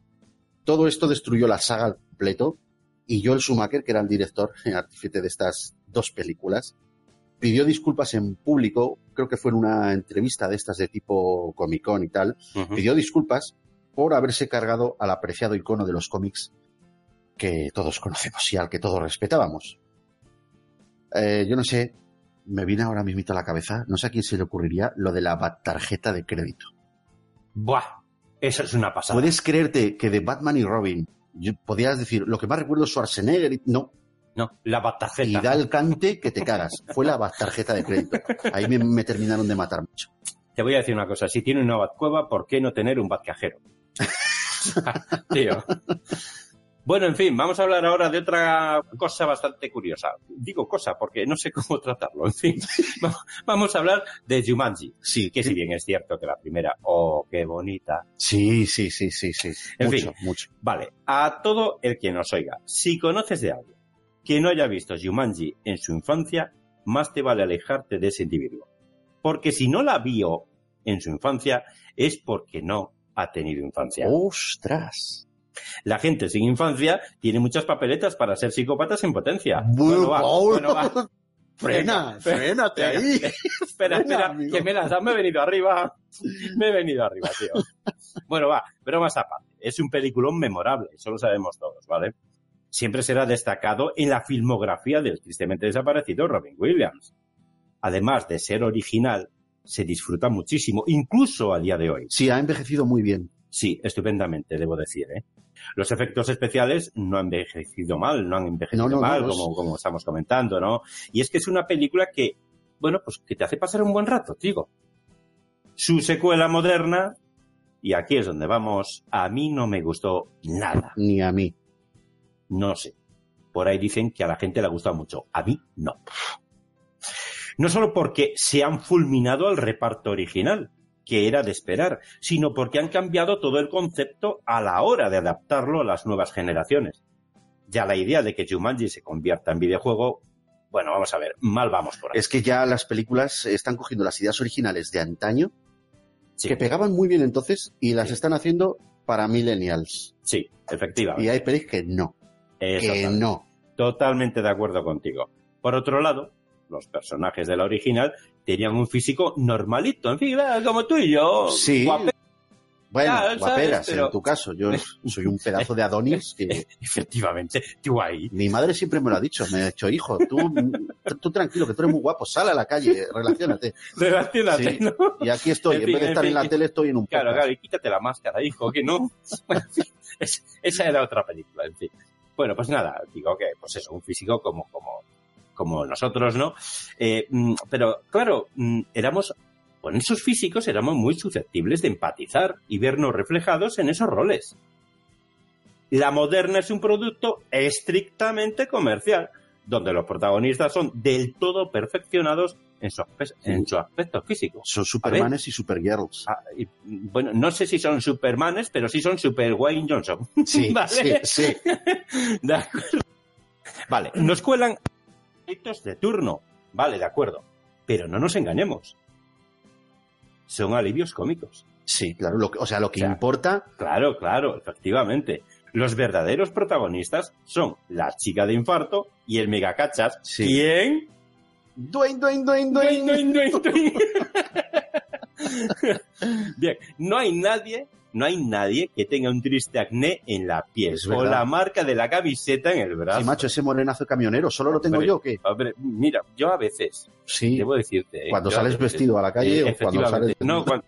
Todo esto destruyó la saga al completo y Joel Schumacher, que era el director artífice de estas dos películas, pidió disculpas en público, creo que fue en una entrevista de estas de tipo Comic Con y tal, pidió disculpas por haberse cargado al apreciado icono de los cómics que todos conocemos y al que todos respetábamos. Eh, yo no sé, me viene ahora mismo a la cabeza, no sé a quién se le ocurriría lo de la tarjeta de crédito. Buah, eso es una pasada. ¿Puedes creerte que de Batman y Robin yo- podías decir, lo que más recuerdo es Schwarzenegger y no, No, la y bataceta. da el cante que te cagas. Fue la tarjeta de crédito. Ahí me, me terminaron de matar mucho. Te voy a decir una cosa. Si tiene una batcueva, ¿por qué no tener un batcajero? Tío. Bueno, en fin, vamos a hablar ahora de otra cosa bastante curiosa. Digo cosa porque no sé cómo tratarlo. En fin, Va- vamos a hablar de Jumanji. Sí, Que si bien es cierto que la primera, oh, qué bonita. sí, sí, sí, sí, sí. En mucho, fin. mucho. Vale, a todo el que nos oiga, si conoces de alguien que no haya visto Jumanji en su infancia, más te vale alejarte de ese individuo. Porque si no la vio en su infancia, es porque no ha tenido infancia. ¡Ostras! La gente sin infancia tiene muchas papeletas para ser psicópatas en potencia. Bueno, va, Paul. bueno, va. Frena, frénate ahí. Espera, espera, que me las me he venido arriba. Me he venido arriba, tío. Bueno, va, pero más aparte. Es un peliculón memorable, eso lo sabemos todos, ¿vale? Siempre será destacado en la filmografía del tristemente desaparecido Robin Williams. Además de ser original, se disfruta muchísimo, incluso a día de hoy. Sí, ha envejecido muy bien. Sí, estupendamente, debo decir, ¿eh? Los efectos especiales no han envejecido mal, no han envejecido No, no, no, mal, no, como, como estamos comentando, ¿no? Y es que es una película que, bueno, pues que te hace pasar un buen rato, digo. Su secuela moderna, y aquí es donde vamos, a mí no me gustó nada. Ni a mí. No sé. Por ahí dicen que a la gente le ha gustado mucho. A mí no. No solo porque se han fulminado al reparto original, que era de esperar, sino porque han cambiado todo el concepto a la hora de adaptarlo a las nuevas generaciones. Ya la idea de que Jumanji se convierta en videojuego, bueno, vamos a ver, mal vamos por ahí. Es que ya las películas están cogiendo las ideas originales de antaño, Sí, que pegaban muy bien entonces, y las Sí. están haciendo para millennials. sí, efectivamente. Y hay pelis que no, que no. Totalmente de acuerdo contigo. Por otro lado, los personajes de la original tenían un físico normalito, en fin, como tú y yo. Sí. Bueno, guaperas, Pero- en tu caso. Yo soy un pedazo de Adonis que Efectivamente, tú ahí. mi madre siempre me lo ha dicho. Me ha dicho, hijo, tú, tú tranquilo, que tú eres muy guapo, sal a la calle, relacionate. Relacionate, Sí. ¿no? Y aquí estoy, En en, fin, vez de estar en fin. la tele, estoy en un Claro, podcast. claro, y quítate la máscara, hijo, que no. Bueno, en fin, es- esa era otra película, en fin. Bueno, pues nada, digo que, pues eso, un físico como, como, como nosotros, ¿no? Eh, mm, pero, claro, mm, éramos, con esos físicos éramos muy susceptibles de empatizar y vernos reflejados en esos roles. La moderna es un producto estrictamente comercial, donde los protagonistas son del todo perfeccionados en su, aspe- en su aspecto físico. Son Supermanes y Supergirls. Ah, y, bueno, no sé si son Supermanes, pero sí son Super Wayne Johnson. Sí, vale. sí, sí. De acuerdo. Vale, nos cuelan de turno. Vale, de acuerdo. Pero no nos engañemos. Son alivios cómicos. Sí, claro. Lo que- o sea, lo que O sea, importa, Claro, claro, efectivamente. Los verdaderos protagonistas son la chica de infarto y el megacachas. Sí. ¿Quién? Dwayne. Bien, no hay nadie, no hay nadie que tenga un triste acné en la piel o la marca de la camiseta en el brazo. Sí, macho, ese morenazo camionero, ¿solo lo tengo Hombre, yo o qué? Hombre, mira, yo a veces, Sí, debo decirte... ¿eh? cuando sales vestido a la calle Eh, o cuando sales... No, cuando...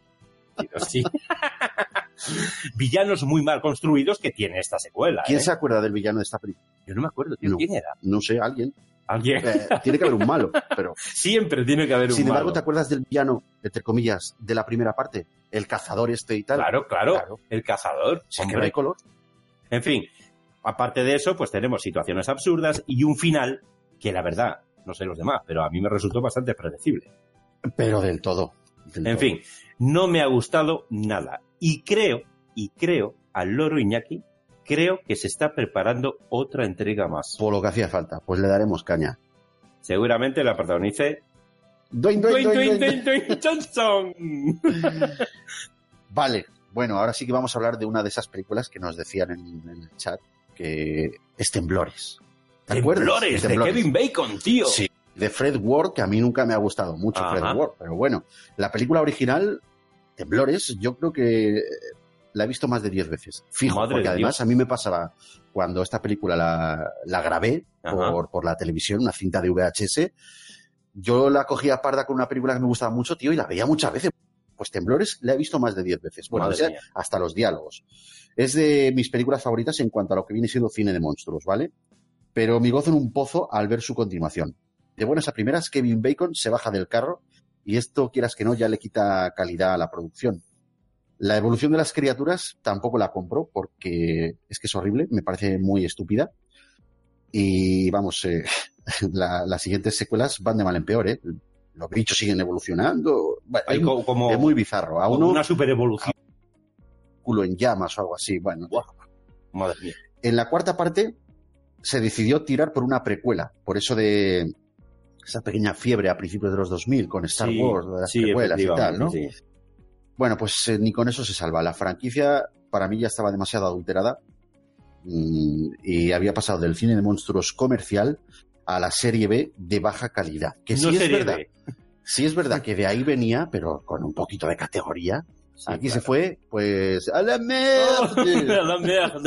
Sí. Villanos muy mal construidos que tiene esta secuela. ¿Quién ¿eh? se acuerda del villano de esta película? Yo no me acuerdo, tío, No. ¿quién era? No sé, alguien. Alguien. Eh, tiene que haber un malo, pero... Siempre tiene que haber un Sin embargo, malo. ¿te acuerdas del villano, entre comillas, de la primera parte? El cazador este y tal. Claro, claro, Claro. el cazador. Que no hay color. En fin, aparte de eso, pues tenemos situaciones absurdas y un final que la verdad, no sé los demás, pero a mí me resultó bastante predecible. Pero del todo. del En todo. fin, no me ha gustado nada. Y creo, y creo, al loro Iñaki, creo que se está preparando otra entrega más. Por lo que hacía falta, pues le daremos caña. Seguramente la protagonice Dwayne, Dwayne, Dwayne, Johnson. Vale, bueno, ahora sí que vamos a hablar de una de esas películas que nos decían en, en el chat, que es Temblores. ¿Te acuerdas? Temblores, de Temblores. Kevin Bacon, tío. Sí, de Fred Ward, que a mí nunca me ha gustado mucho Ajá. Fred Ward, pero bueno, la película original, Temblores, yo creo que la he visto más de 10 veces. Fijo, Madre porque de además Dios. a mí me pasaba cuando esta película la, la grabé por, por la televisión, una cinta de VHS, yo la cogía parda con una película que me gustaba mucho, tío, y la veía muchas veces. Pues Temblores la he visto más de 10 veces. Bueno, o sea, hasta los diálogos. Es de mis películas favoritas en cuanto a lo que viene siendo cine de monstruos, ¿vale? Pero me gozo en un pozo al ver su continuación. De buenas a primeras, Kevin Bacon se baja del carro y esto, quieras que no, ya le quita calidad a la producción. La evolución de las criaturas tampoco la compro porque es que es horrible, me parece muy estúpida. Y vamos, eh, la- las siguientes secuelas van de mal en peor, ¿eh? Los bichos siguen evolucionando. Bueno, Hay co- como, es muy bizarro. A uno, una super evolución. culo en llamas o algo así. Bueno, Madre mía. en la cuarta parte se decidió tirar por una precuela, por eso de esa pequeña fiebre a principios de los 2000 con Star Sí, Wars, de las sí, precuelas y tal, ¿no? sí. Bueno, pues eh, ni con eso se salva. La franquicia para mí ya estaba demasiado adulterada mm, y había pasado del cine de monstruos comercial a la serie B de baja calidad. Que No sí es verdad, B. sí es verdad que de ahí venía, pero con un poquito de categoría. Sí, Aquí se fue, pues, a la mierda. A la mierda.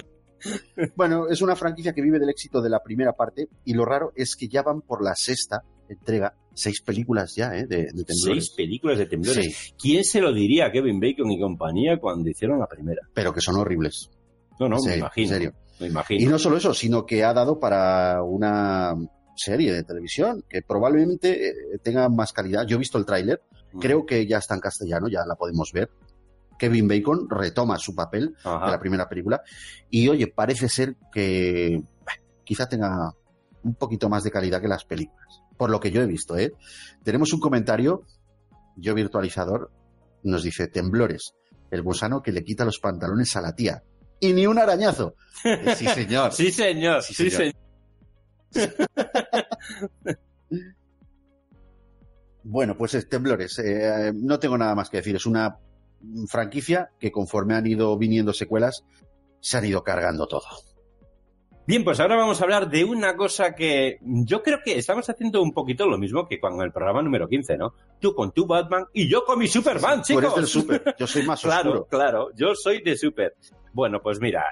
Bueno, es una franquicia que vive del éxito de la primera parte y lo raro es que ya van por la sexta entrega, seis películas ya, ¿eh? De, de temblores. Seis películas de temblores. Sí, ¿Quién se lo diría a Kevin Bacon y compañía cuando hicieron la primera? pero que son horribles. No, no, me imagino. en serio. Me Y imagino. no solo eso, sino que ha dado para una serie de televisión que probablemente eh, tenga más calidad. Yo he visto el tráiler, creo que ya está en castellano, ya la podemos ver. Kevin Bacon retoma su papel Ajá. de la primera película y oye, parece ser que bah, quizá tenga un poquito más de calidad que las películas, por lo que yo he visto, ¿eh? Tenemos un comentario, yo virtualizador, nos dice, temblores, el gusano que le quita los pantalones a la tía. Y ni un arañazo. Eh, sí, señor. Sí, señor. Sí, Sí, señor. señor. Bueno, pues es Temblores. eh, no tengo nada más que decir. Es una franquicia que conforme han ido viniendo secuelas, se han ido cargando todo. Bien, pues ahora vamos a hablar de una cosa que yo creo que estamos haciendo un poquito lo mismo que con el programa número 15, ¿no? Tú con tu Batman y yo con mi Superman, Tú eres chicos. del super, yo soy más Claro, oscuro. claro, yo soy de Super. Bueno, pues mira,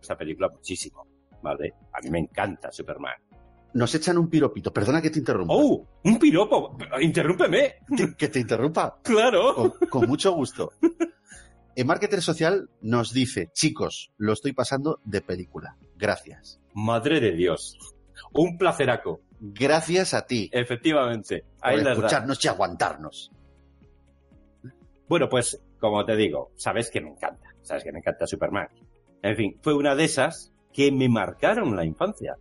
esta película muchísimo, ¿vale? A mí me encanta Superman. Nos echan un piropito, perdona que te interrumpa. ¡Oh! ¡Un piropo! ¡Interrúmpeme! Que, que te interrumpa, ¡Claro! con, con mucho gusto. En Marketer Social nos dice, chicos, lo estoy pasando de película. Gracias. Madre de Dios. Un placeraco. Gracias a ti Efectivamente. Ahí por las da. escucharnos y aguantarnos. Bueno, pues, como te digo, sabes que me encanta. Sabes que me encanta Superman. En fin, fue una de esas que me marcaron la infancia.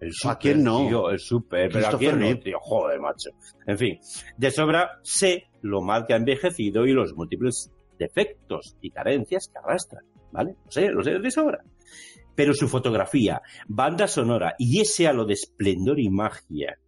El ¿A quién no? Tío, el super, pero a quién no, tío, joder, macho. En fin, de sobra sé lo mal que ha envejecido y los múltiples defectos y carencias que arrastra, ¿vale? Lo sé, lo sé de sobra. Pero su fotografía, banda sonora y ese halo de esplendor y magia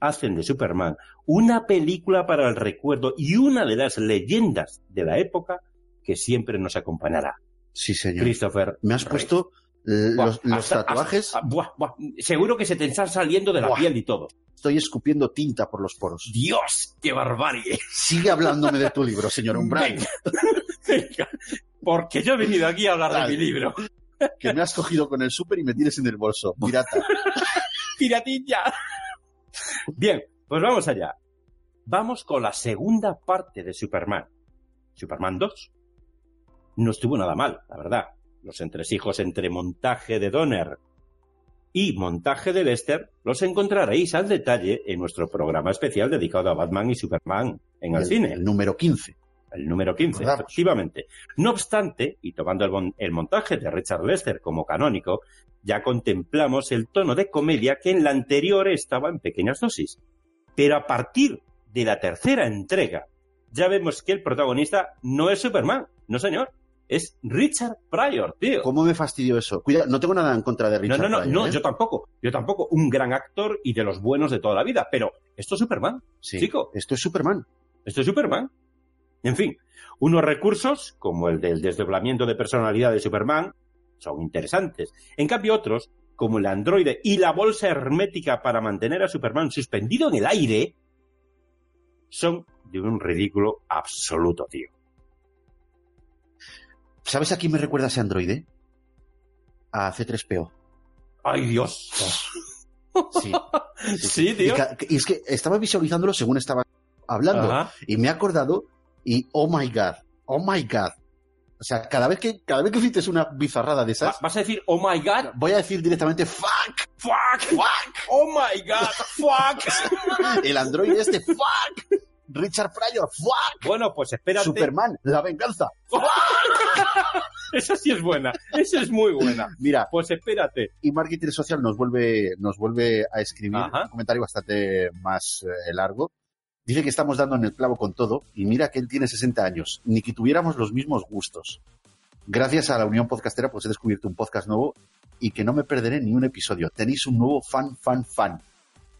hacen de Superman una película para el recuerdo y una de las leyendas de la época que siempre nos acompañará. Sí, señor. Christopher. Me has puesto Buah, los, los hasta- tatuajes. hasta- buah, buah. Seguro que se te están saliendo de la piel y todo. Estoy escupiendo tinta por los poros. Dios, qué barbarie. Sigue hablándome de tu libro, señor Umbral, Venga. Venga. Porque yo he venido aquí a hablar de mi libro. que me has cogido con el súper y me tienes en el bolso. Pirata. Piratilla. Bien, pues vamos allá. Vamos con la segunda parte de Superman. Superman 2. No estuvo nada mal, la verdad. Los entresijos entre montaje de Donner y montaje de Lester los encontraréis al detalle en nuestro programa especial dedicado a Batman y Superman en el, cine. El número 15. El número 15, Recordamos. efectivamente. No obstante, y tomando el montaje de Richard Lester como canónico, ya contemplamos el tono de comedia que en la anterior estaba en pequeñas dosis. Pero a partir de la tercera entrega, ya vemos que el protagonista no es Superman, no señor, es Richard Pryor, tío. ¿Cómo me fastidió eso? Cuidado, no tengo nada en contra de No, Richard no, no, Pryor, no, ¿eh? yo tampoco, yo tampoco, un gran actor y de los buenos de toda la vida, pero esto es Superman. Sí. chico. Esto es Superman. Esto es Superman. En fin, unos recursos, como el del desdoblamiento de personalidad de Superman, son interesantes. En cambio, otros, como el androide y la bolsa hermética para mantener a Superman suspendido en el aire, son de un ridículo absoluto, tío. ¿Sabes a quién me recuerda ese androide? A C3PO. ¡Ay, Dios! Sí. Sí, Y, tío. y es que estaba visualizándolo según estaba hablando. Ajá. Y me he acordado y oh my god, oh my god. O sea, cada vez que, cada vez que dices una bizarrada de esas, ¿Vas a decir, oh my god, voy a decir directamente fuck, fuck, fuck, oh my god, fuck? el androide este, fuck, Richard Pryor, fuck, bueno, pues espérate. Superman, la venganza. Esa sí es buena, esa es muy buena. Mira, Pues espérate. y Marketing Social nos vuelve, nos vuelve a escribir Ajá. un comentario bastante más eh, largo. Dice que estamos dando en el clavo con todo y mira que él tiene 60 años, ni que tuviéramos los mismos gustos. Gracias a la Unión Podcastera pues he descubierto un podcast nuevo y que no me perderé ni un episodio. Tenéis un nuevo fan, fan, fan.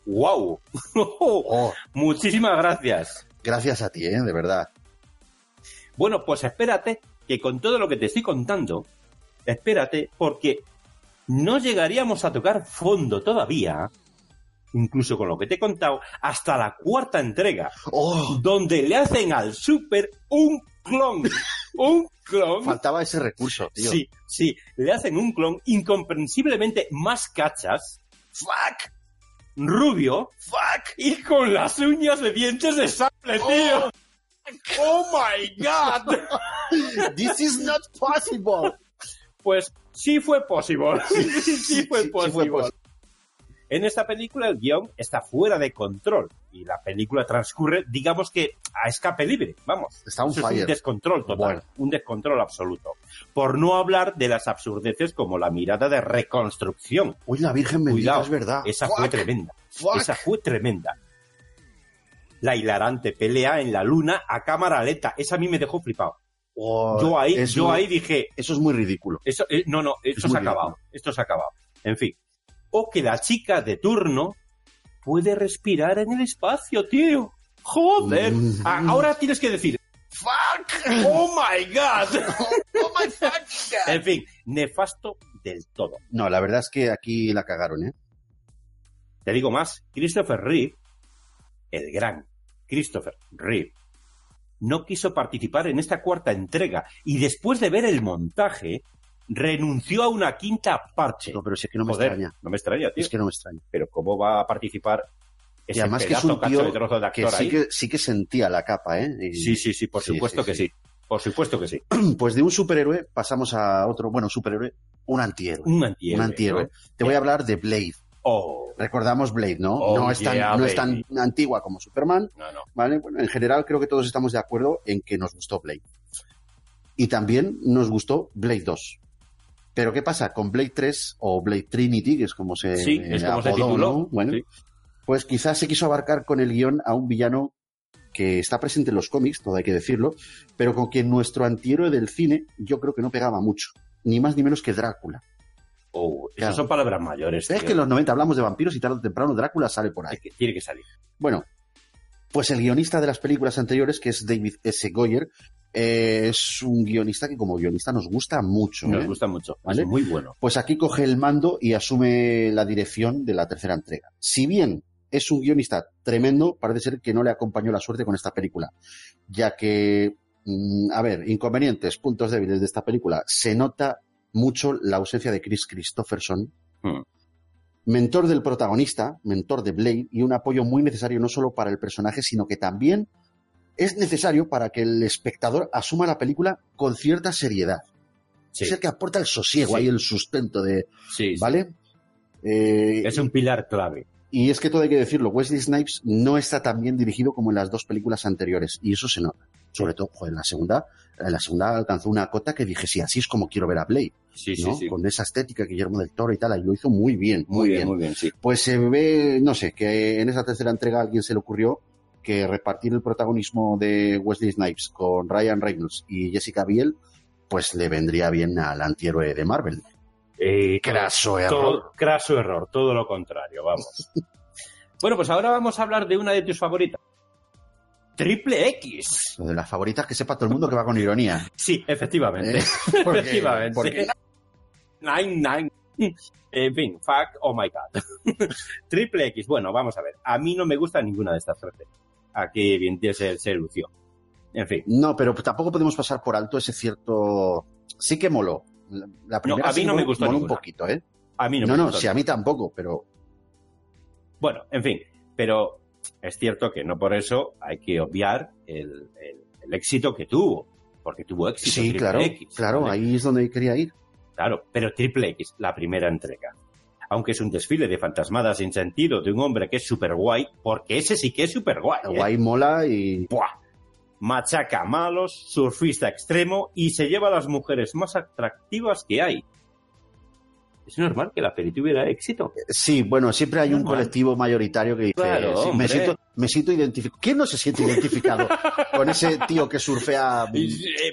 ¡Wow! Oh, Muchísimas gracias. gracias a ti, ¿eh? de verdad. Bueno, pues espérate que con todo lo que te estoy contando, espérate porque no llegaríamos a tocar fondo todavía, incluso con lo que te he contado, hasta la cuarta entrega, Oh, donde le hacen al super un clon. Un clon. faltaba ese recurso, tío. Sí, sí, le hacen un clon incomprensiblemente más cachas, Fuck, rubio, fuck. y con las uñas de dientes de sable, tío. ¡Oh, my God! This is not possible. Pues sí fue posible. sí, fue sí, posible. fue. En esta película el guion está fuera de control y la película transcurre, digamos que a escape libre, vamos. Está on Eso es fire. un descontrol total, Bueno. un descontrol absoluto. Por no hablar de las absurdeces como la mirada de reconstrucción. Uy, la Virgen bendita, Cuidado, es verdad. esa Fuck, fue tremenda. fuck. Esa fue tremenda. La hilarante pelea en la luna a cámara lenta. Esa a mí me dejó flipado. Oh, Yo ahí, yo ahí dije, Eso es muy ridículo. eso, eh, no, no, esto Es se ha acabado. ridículo. Esto se ha acabado. En fin. O que la chica de turno puede respirar en el espacio, tío. Joder. Mm. Ah, ahora tienes que decir, Fuck. oh my god. Oh my fucking god. en fin, nefasto del todo. No, la verdad es que aquí la cagaron, ¿eh? Te digo más, Christopher Reeve, el gran Christopher Reeve, no quiso participar en esta cuarta entrega y después de ver el montaje, renunció a una quinta parte. No, pero sí que no me Joder, extraña. No me extraña, tío. Es que no me extraña. Pero ¿cómo va a participar Y ese además que es pedazo un tío de trozo de que actor sí, ahí? que sí que sentía la capa, ¿eh? Y- Sí, sí, sí, por Sí, supuesto sí, que sí. sí. Por supuesto que sí. Pues de un superhéroe pasamos a otro, bueno, superhéroe, un antihéroe. Un antihéroe. un antihéroe. ¿no? Te voy a hablar de Blade. Oh, Recordamos Blade, ¿no? Oh, no, es tan, yeah, no es tan baby. antigua como Superman, no, no. ¿vale? Bueno, en general creo que todos estamos de acuerdo en que nos gustó Blade. Y también nos gustó Blade 2. Pero ¿qué pasa? Con Blade 3 o Blade Trinity, que es como se, Sí, es como se apodó, tituló. ¿no? Bueno, Sí. pues quizás se quiso abarcar con el guion a un villano que está presente en los cómics, todo hay que decirlo, pero con quien nuestro antihéroe del cine yo creo que no pegaba mucho. Ni más ni menos que Drácula. Oh, esas Claro. son palabras mayores. Es que en los 90 hablamos de vampiros y tarde o temprano Drácula sale por ahí. Que- tiene que salir. Bueno, pues el guionista de las películas anteriores, que es David S. Goyer, eh, es un guionista que como guionista nos gusta mucho. Nos ¿eh? gusta mucho. ¿Vale? Es muy bueno. Pues aquí coge el mando y asume la dirección de la tercera entrega. Si bien es un guionista tremendo, parece ser que no le acompañó la suerte con esta película, ya que, mm, a ver, inconvenientes, puntos débiles de esta película, se nota mucho la ausencia de Chris Christopherson, Hmm. mentor del protagonista, mentor de Blade, y un apoyo muy necesario no solo para el personaje, sino que también es necesario para que el espectador asuma la película con cierta seriedad. Sí, Es el que aporta el sosiego, Sí. ahí el sustento de, sí. ¿vale? Eh, Es un pilar clave. y es que todo hay que decirlo, Wesley Snipes no está tan bien dirigido como en las dos películas anteriores, y eso se nota. Sobre todo, joder, en la segunda, la segunda alcanzó una cota que dije, sí, así es como quiero ver a Blade, Sí, ¿no? sí, sí. Con esa estética Guillermo del Toro y tal, y lo hizo muy bien, muy, bien. muy bien, sí. Pues se ve, no sé, que en esa tercera entrega a alguien se le ocurrió que repartir el protagonismo de Wesley Snipes con Ryan Reynolds y Jessica Biel, pues le vendría bien al antihéroe de Marvel. Eh, Craso error. todo, craso error, todo lo contrario, vamos. bueno, pues ahora vamos a hablar de una de tus favoritas. Triple X. Lo de las favoritas que sepa todo el mundo que va con ironía. Sí, efectivamente. Eh, efectivamente. Nine, nine. En fin, fuck, oh my god. Triple X. Bueno, vamos a ver. A mí no me gusta ninguna de estas tres. Aquí bien se, se lució. En fin. No, pero tampoco podemos pasar por alto ese cierto. Sí que moló. La- primera a mí sí no me gustó moló un poquito, ¿eh? A mí no, No, me no, gustó. sí, a mí tampoco, pero Bueno, en fin. Pero es cierto que no por eso hay que obviar el, el- el éxito que tuvo. Porque tuvo éxito. sí, Triple claro, X, claro, ¿vale? ahí es donde quería ir. Claro, pero Triple X, la primera entrega. Aunque es un desfile de fantasmadas sin sentido de un hombre que es super guay, porque ese sí que es super guay. ¿eh? Guay mola y. Buah. Machaca malos, surfista extremo y se lleva a las mujeres más atractivas que hay. Es normal que la peli tuviera éxito. Sí, bueno, siempre hay un colectivo mayoritario que dice, Claro, sí, me siento, me siento identificado. ¿Quién no se siente identificado con ese tío que surfea eh,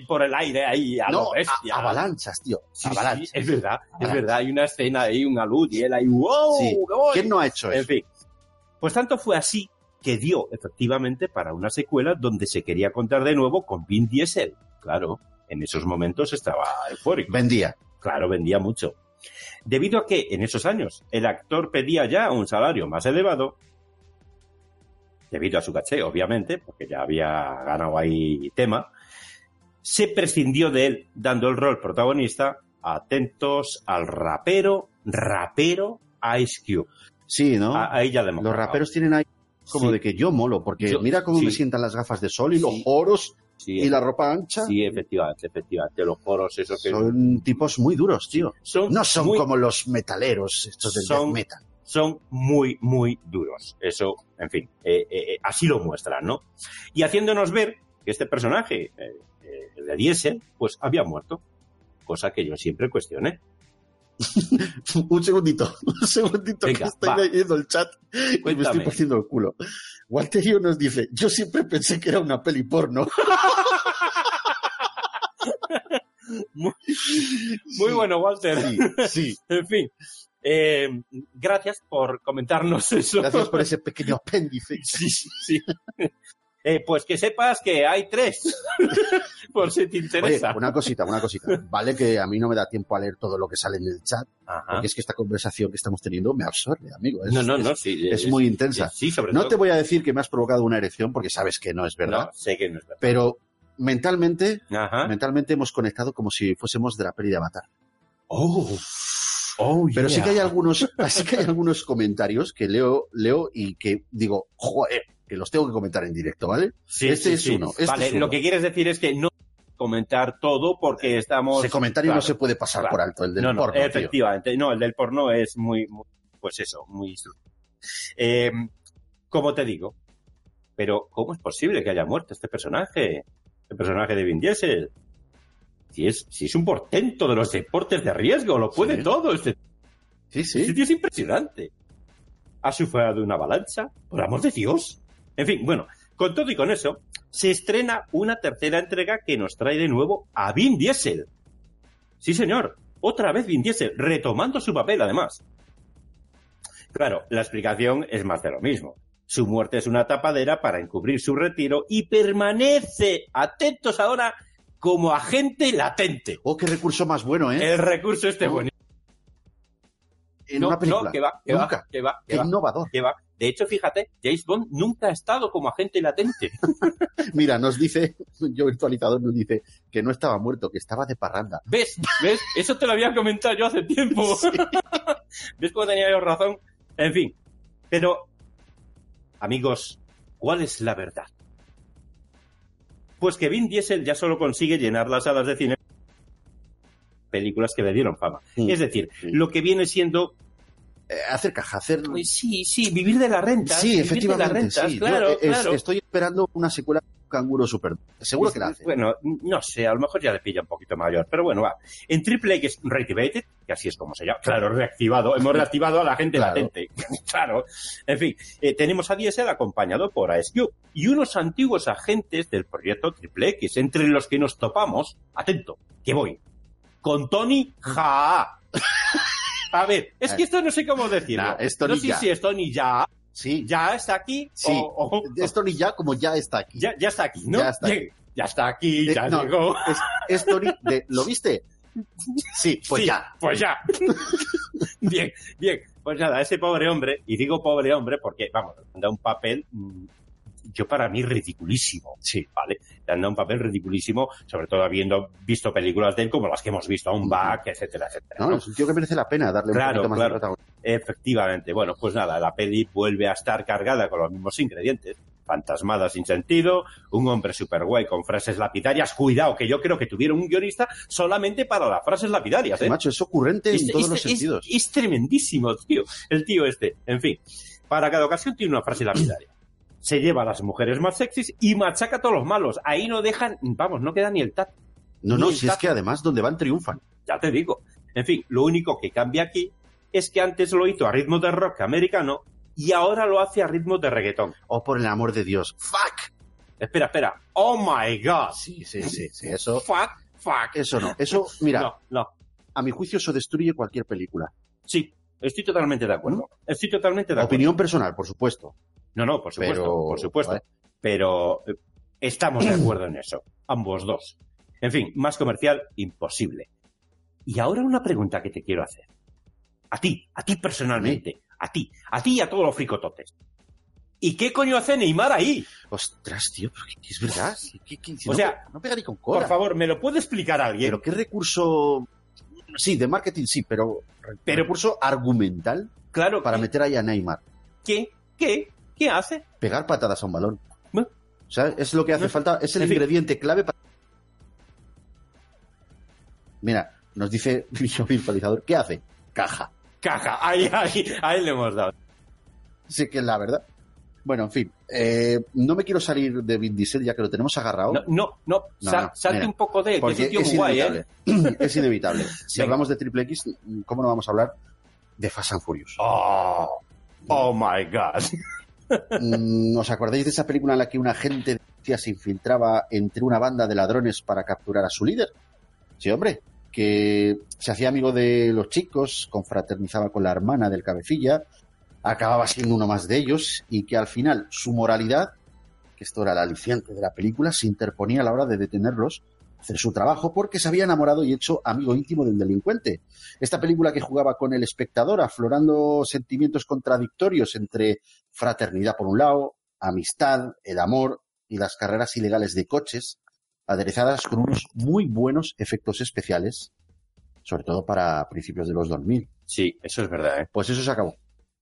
Por el aire ahí, a no, bestia. a- avalanchas, tío? Sí, sí, avalanchas. es verdad, es Avalanchas. verdad. Hay una escena ahí, una luz y él ahí, wow, Sí. qué voy". ¿Quién no ha hecho En eso? fin. Pues tanto fue así que dio efectivamente para una secuela donde se quería contar de nuevo con Vin Diesel. Claro, en esos momentos estaba eufórico. Vendía. Claro, vendía mucho. Debido a que en esos años el actor pedía ya un salario más elevado, debido a su caché, obviamente, porque ya había ganado ahí tema, se prescindió de él, dando el rol protagonista, atentos al rapero, rapero Ice Cube. Sí, ¿no? A- ahí ya le hemos Los raperos tienen ahí como Sí. de que yo molo, porque Yo- mira cómo sí. me sientan las gafas de sol y los oros Sí, y la ropa ancha. sí, efectivamente, efectivamente. Los coros, esos que Son tipos muy duros, tío. son, No son muy, como los metaleros, estos del Son- death metal. son muy, muy duros. Eso, en fin, eh, eh, eh, así lo muestran, ¿no? Y haciéndonos ver que este personaje, eh, el de Diesel, pues había muerto. Cosa que yo siempre cuestioné. Un segundito, un segundito Venga, que estoy va. leyendo el chat y me estoy partiendo el culo. Walterio nos dice, yo siempre pensé que era una peli porno. Muy, muy bueno, Walter. Sí, sí. En fin, eh, gracias por comentarnos eso. Gracias por ese pequeño apéndice. Sí, sí, sí. Eh, pues que sepas que hay tres, por si te Oye, interesa. una cosita, una cosita. Vale que a mí no me da tiempo a leer todo lo que sale en el chat, Ajá. porque es que esta conversación que estamos teniendo me absorbe, amigo. Es, No, no, no, sí. es muy intensa. Sí, sobre No todo. te voy a decir que me has provocado una erección, porque sabes que no es verdad, No, sé que no es verdad. pero mentalmente, Ajá. mentalmente hemos conectado como si fuésemos de la peli de Avatar. Oh. Oh, Pero sí que hay algunos, así que hay algunos comentarios que leo, leo y que digo, joder, que los tengo que comentar en directo, ¿vale? Sí, este sí, es sí. uno, este vale, es uno. lo que quieres decir es que no comentar todo porque estamos... Ese comentario no se puede pasar claro. por alto, el del no, no, porno, tío. efectivamente. No, el del porno es muy, muy- pues eso, muy... Eh, como te digo, pero ¿cómo es posible que haya muerto este personaje? El personaje de Vin Diesel. Si es, si es un portento de los deportes de riesgo, lo puede Sí. todo. Este, Sí, este sí. tío es impresionante. Ha sufrido una avalancha, por amor de Dios. En fin, bueno, con todo y con eso, se estrena una tercera entrega que nos trae de nuevo a Vin Diesel. Sí, señor. Otra vez Vin Diesel, retomando su papel, además. Claro, la explicación es más de lo mismo. Su muerte es una tapadera para encubrir su retiro y permanece, atentos ahora, como agente latente. Oh, qué recurso más bueno, ¿eh? El recurso este Oh, bonito. en no, una película. no, que va, que Nunca. va, que va, que Qué va, innovador. que va. De hecho, fíjate, James Bond nunca ha estado como agente latente. Mira, nos dice, yo virtualizador nos dice que no estaba muerto, que estaba de parranda. ¿Ves? ¿Ves? Eso te lo había comentado yo hace tiempo. ¿Ves cómo tenía yo razón? En fin. Pero, amigos, ¿cuál es la verdad? Pues que Vin Diesel ya solo consigue llenar las salas de cine películas que le dieron fama. Es decir, Sí. lo que viene siendo Eh, hacer caja, hacer... Pues sí, sí, vivir de la renta. sí, efectivamente, sí. Claro, eh, es- claro. estoy esperando una secuela Canguro Super. Seguro que la hace. Bueno, no sé, a lo mejor ya le pilla un poquito mayor, pero bueno, va. En Triple X Reactivated, que así es como se llama, claro, reactivado, hemos reactivado a la gente Claro. latente. claro. En fin, eh, tenemos a Diesel acompañado por Cube y unos antiguos agentes del proyecto Triple X, entre los que nos topamos, atento, que voy, con Tony Ja. A ver, es que esto no sé cómo decirlo. Nah, no sé Ya. si es Tony Ya, Sí, ya está aquí, Sí. o- o- esto ni ya como ya está aquí. ya, ya está aquí, ¿no? Ya está Bien, ya está aquí, Eh, ya no, llegó. Es, de, ¿lo viste? Sí, pues Sí, ya. Pues ya. bien, bien. Pues nada, ese pobre hombre, y digo pobre hombre porque, vamos, da un papel, mm, yo para mí ridiculísimo. Sí, ¿vale? Le han dado un papel ridiculísimo, sobre todo habiendo visto películas de él como las que hemos visto, un back, etcétera, etcétera. No, ¿no? es un tío que merece la pena darle Claro, un poquito más claro. de protagonismo. Efectivamente. Bueno, pues nada, la peli vuelve a estar cargada con los mismos ingredientes. Fantasmadas sin sentido, un hombre super guay con frases lapidarias. Cuidado, que yo creo que tuvieron un guionista solamente para las frases lapidarias, ¿eh? Macho, es ocurrente en Es- todos es- los es- sentidos. Es, tremendísimo, tío. El tío este. En fin, para cada ocasión tiene una frase lapidaria. Se lleva a las mujeres más sexys y machaca a todos los malos. Ahí no dejan, vamos, no queda ni el tat. No, no, si es que además donde van triunfan. Ya te digo. En fin, lo único que cambia aquí es que antes lo hizo a ritmo de rock americano y ahora lo hace a ritmo de reggaetón. Oh, por el amor de Dios. ¡Fuck! Espera, espera. Oh my god. Sí, sí, sí, sí. Eso, Fuck, fuck. eso no. Eso, mira, No, no. a mi juicio eso destruye cualquier película. Sí, estoy totalmente de acuerdo. Estoy totalmente de acuerdo. Opinión personal, por supuesto. No, no, por supuesto, Pero, por supuesto. vale. Pero eh, estamos de acuerdo en eso, ambos dos. En fin, más comercial, imposible. Y ahora una pregunta que te quiero hacer. A ti, a ti personalmente, a ti, a ti y a todos los fricototes. ¿Y qué coño hace Neymar ahí? Ostras, tío, es verdad. si O no, sea, no pega ni con cola. Por favor, ¿me lo puede explicar alguien? Pero qué recurso. Sí, de marketing sí, pero, Pero- recurso argumental claro, para ¿qué- meter ahí a Neymar. ¿qué? ¿Qué? ¿Qué hace? Pegar patadas a un balón. O sea, es lo que hace No. falta, es el En fin. ingrediente clave para. Mira, nos dice Virtualizador, ¿qué hace? Caja. Caja, ahí, ahí, ahí le hemos dado. Sí que es la verdad. Bueno, en fin, eh, no me quiero salir de Vin Diesel ya que lo tenemos agarrado. No, no, no, No, sal- no, salte mira, un poco de él, que porque es un tío es guay, ¿eh? inevitable. Es inevitable. Si Venga. hablamos de Triple X, ¿cómo no vamos a hablar de Fast and Furious? Oh, oh my god. Mm, ¿Os acordáis de esa película en la que un agente de policía se infiltraba entre una banda de ladrones para capturar a su líder? Sí, hombre, que se hacía amigo de los chicos, confraternizaba con la hermana del cabecilla, acababa siendo uno más de ellos y que al final su moralidad que esto era el aliciente de la película, se interponía a la hora de detenerlos, hacer su trabajo, porque se había enamorado y hecho amigo íntimo del delincuente. Esta película que jugaba con el espectador, aflorando sentimientos contradictorios entre fraternidad por un lado, amistad, el amor y las carreras ilegales de coches, aderezadas con unos muy buenos efectos especiales, sobre todo para principios de los 2000. Sí, eso es verdad, ¿eh? Pues eso se acabó.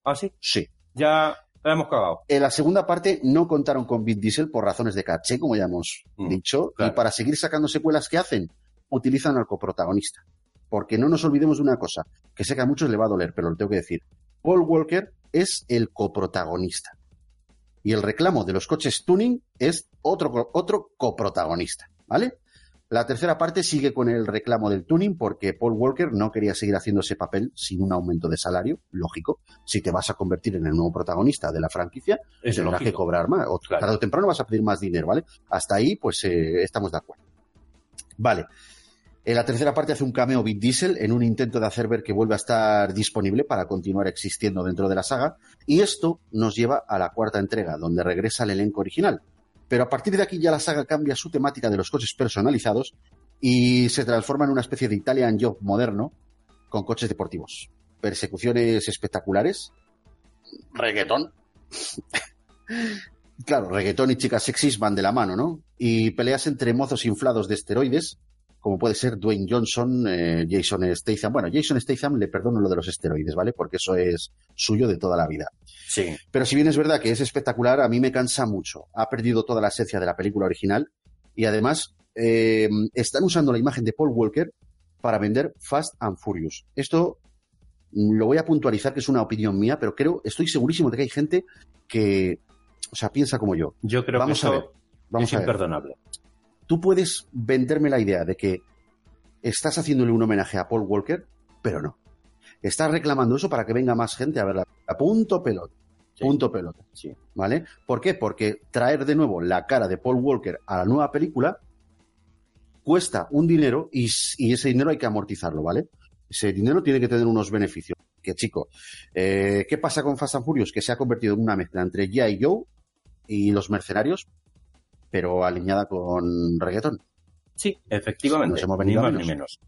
¿Ah, sí? Sí. Ya la hemos cagado. En la segunda parte no contaron con Vin Diesel por razones de caché, como ya hemos Mm, dicho, claro. y para seguir sacando secuelas que hacen, utilizan al coprotagonista. Porque no nos olvidemos de una cosa, que sé que a muchos le va a doler, pero lo tengo que decir. Paul Walker es el coprotagonista. Y el reclamo de los coches tuning es otro, otro coprotagonista, ¿vale? La tercera parte sigue con el reclamo del tuning porque Paul Walker no quería seguir haciendo ese papel sin un aumento de salario, lógico. Si te vas a convertir en el nuevo protagonista de la franquicia, Es tendrás que cobrar más. O Claro. tarde o temprano vas a pedir más dinero, ¿vale? Hasta ahí, pues eh, estamos de acuerdo. Vale. En la tercera parte hace un cameo Vin Diesel en un intento de hacer ver que vuelve a estar disponible para continuar existiendo dentro de la saga. Y esto nos lleva a la cuarta entrega, donde regresa el elenco original. Pero a partir de aquí ya la saga cambia su temática de los coches personalizados y se transforma en una especie de Italian Job moderno con coches deportivos. Persecuciones espectaculares. Reggaetón. Claro, reggaetón y chicas sexys van de la mano, ¿no? Y peleas entre mozos inflados de esteroides, como puede ser Dwayne Johnson, eh, Jason Statham. Bueno, Jason Statham le perdono lo de los esteroides, ¿vale? Porque eso es suyo de toda la vida. Sí. Pero si bien es verdad que es espectacular, a mí me cansa mucho. Ha perdido toda la esencia de la película original y además eh, están usando la imagen de Paul Walker para vender Fast and Furious. Esto lo voy a puntualizar que es una opinión mía, pero creo, estoy segurísimo de que hay gente que, o sea, piensa como yo. Yo creo Vamos que a eso ver, Vamos es a ver. imperdonable. Tú puedes venderme la idea de que estás haciéndole un homenaje a Paul Walker, pero no. Estás reclamando eso para que venga más gente a verla. A punto pelota. Sí. Punto pelota. Sí. ¿Vale? ¿Por qué? Porque traer de nuevo la cara de Paul Walker a la nueva película cuesta un dinero y, y ese dinero hay que amortizarlo, ¿vale? Ese dinero tiene que tener unos beneficios. Que chico, eh, ¿qué pasa con Fast and Furious? Que se ha convertido en una mezcla entre G.I. Joe y los mercenarios, pero alineada con reggaetón. Sí, efectivamente. Nos hemos ni venido a más menos. ni menos.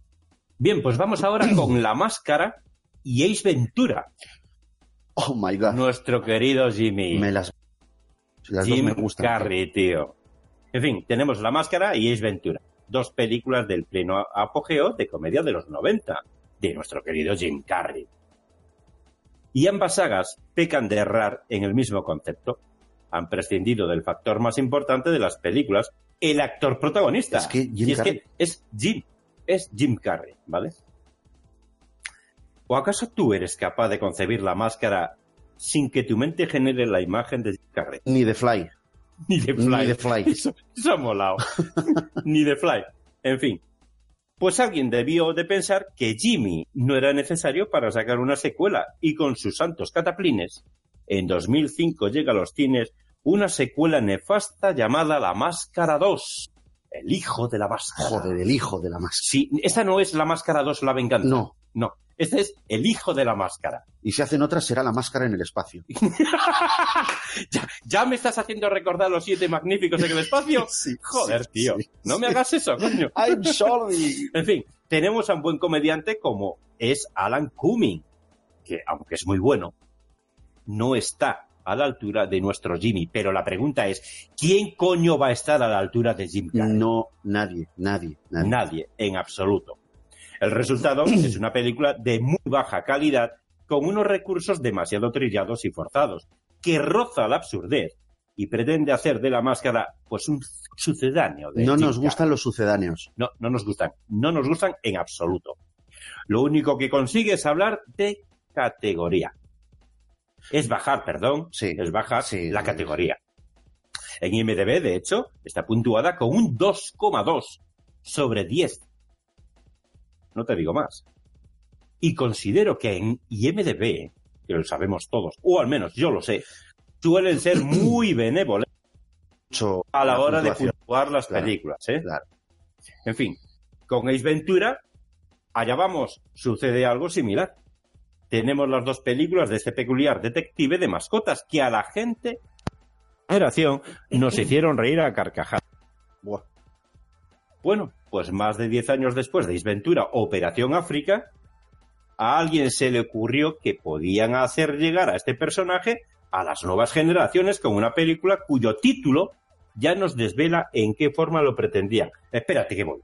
Bien, pues vamos ahora con La Máscara y Ace Ventura. Oh my god. Nuestro querido Jimmy. Me las, las Jim dos me gustan. Carrey, tío. En fin, tenemos La Máscara y Ace Ventura. Dos películas del pleno apogeo de comedia de los 90, de nuestro querido Jim Carrey. Y ambas sagas pecan de errar en el mismo concepto. Han prescindido del factor más importante de las películas, el actor protagonista. Es que Jim Y es Carrey- que es Jim, es Jim Carrey, ¿vale? ¿O acaso tú eres capaz de concebir la máscara sin que tu mente genere la imagen de Jim Carrey? Ni de Fly. Ni de Fly. Ni de Fly. Eso, eso ha molado. Ni de Fly. En fin. Pues alguien debió de pensar que Jimmy no era necesario para sacar una secuela y con sus santos cataplines, en 2005 llega a los cines una secuela nefasta llamada La Máscara 2. El hijo de la máscara. Joder, el hijo de la máscara. Sí, esta no es La Máscara 2 La Venganza. No. No, este es El hijo de la máscara. Y si hacen otras, será la máscara en el espacio. ya, ya me estás haciendo recordar los siete magníficos en el espacio. Sí, Joder, sí, tío. sí, no me hagas eso, coño. I'm sorry. En fin, tenemos a un buen comediante como es Alan Cumming, que aunque es muy bueno, no está a la altura de nuestro Jimmy. Pero la pregunta es, ¿quién coño va a estar a la altura de Jim Carrey? No, nadie, nadie, nadie. Nadie, en absoluto. El resultado es una película de muy baja calidad con unos recursos demasiado trillados y forzados, que roza la absurdez y pretende hacer de la máscara pues un sucedáneo de No Jim nos Carrey. gustan los sucedáneos. No, no nos gustan. No nos gustan en absoluto. Lo único que consigue es hablar de categoría. Es bajar, perdón, Sí, es bajar sí, la categoría. En IMDB, de hecho, está puntuada con un 2,2 sobre 10. No te digo más. Y considero que en IMDB, que lo sabemos todos, o al menos yo lo sé, suelen ser muy benévolos a la hora de puntuar las Claro, películas. ¿eh? claro. En fin, con Ace Ventura, allá vamos, sucede algo similar. Tenemos las dos películas de este peculiar detective de mascotas que a la gente generación nos hicieron reír a carcajadas. Bueno, pues más de 10 años después de Isventura Operación África, a alguien se le ocurrió que podían hacer llegar a este personaje a las nuevas generaciones con una película cuyo título ya nos desvela en qué forma lo pretendían. Espérate que voy.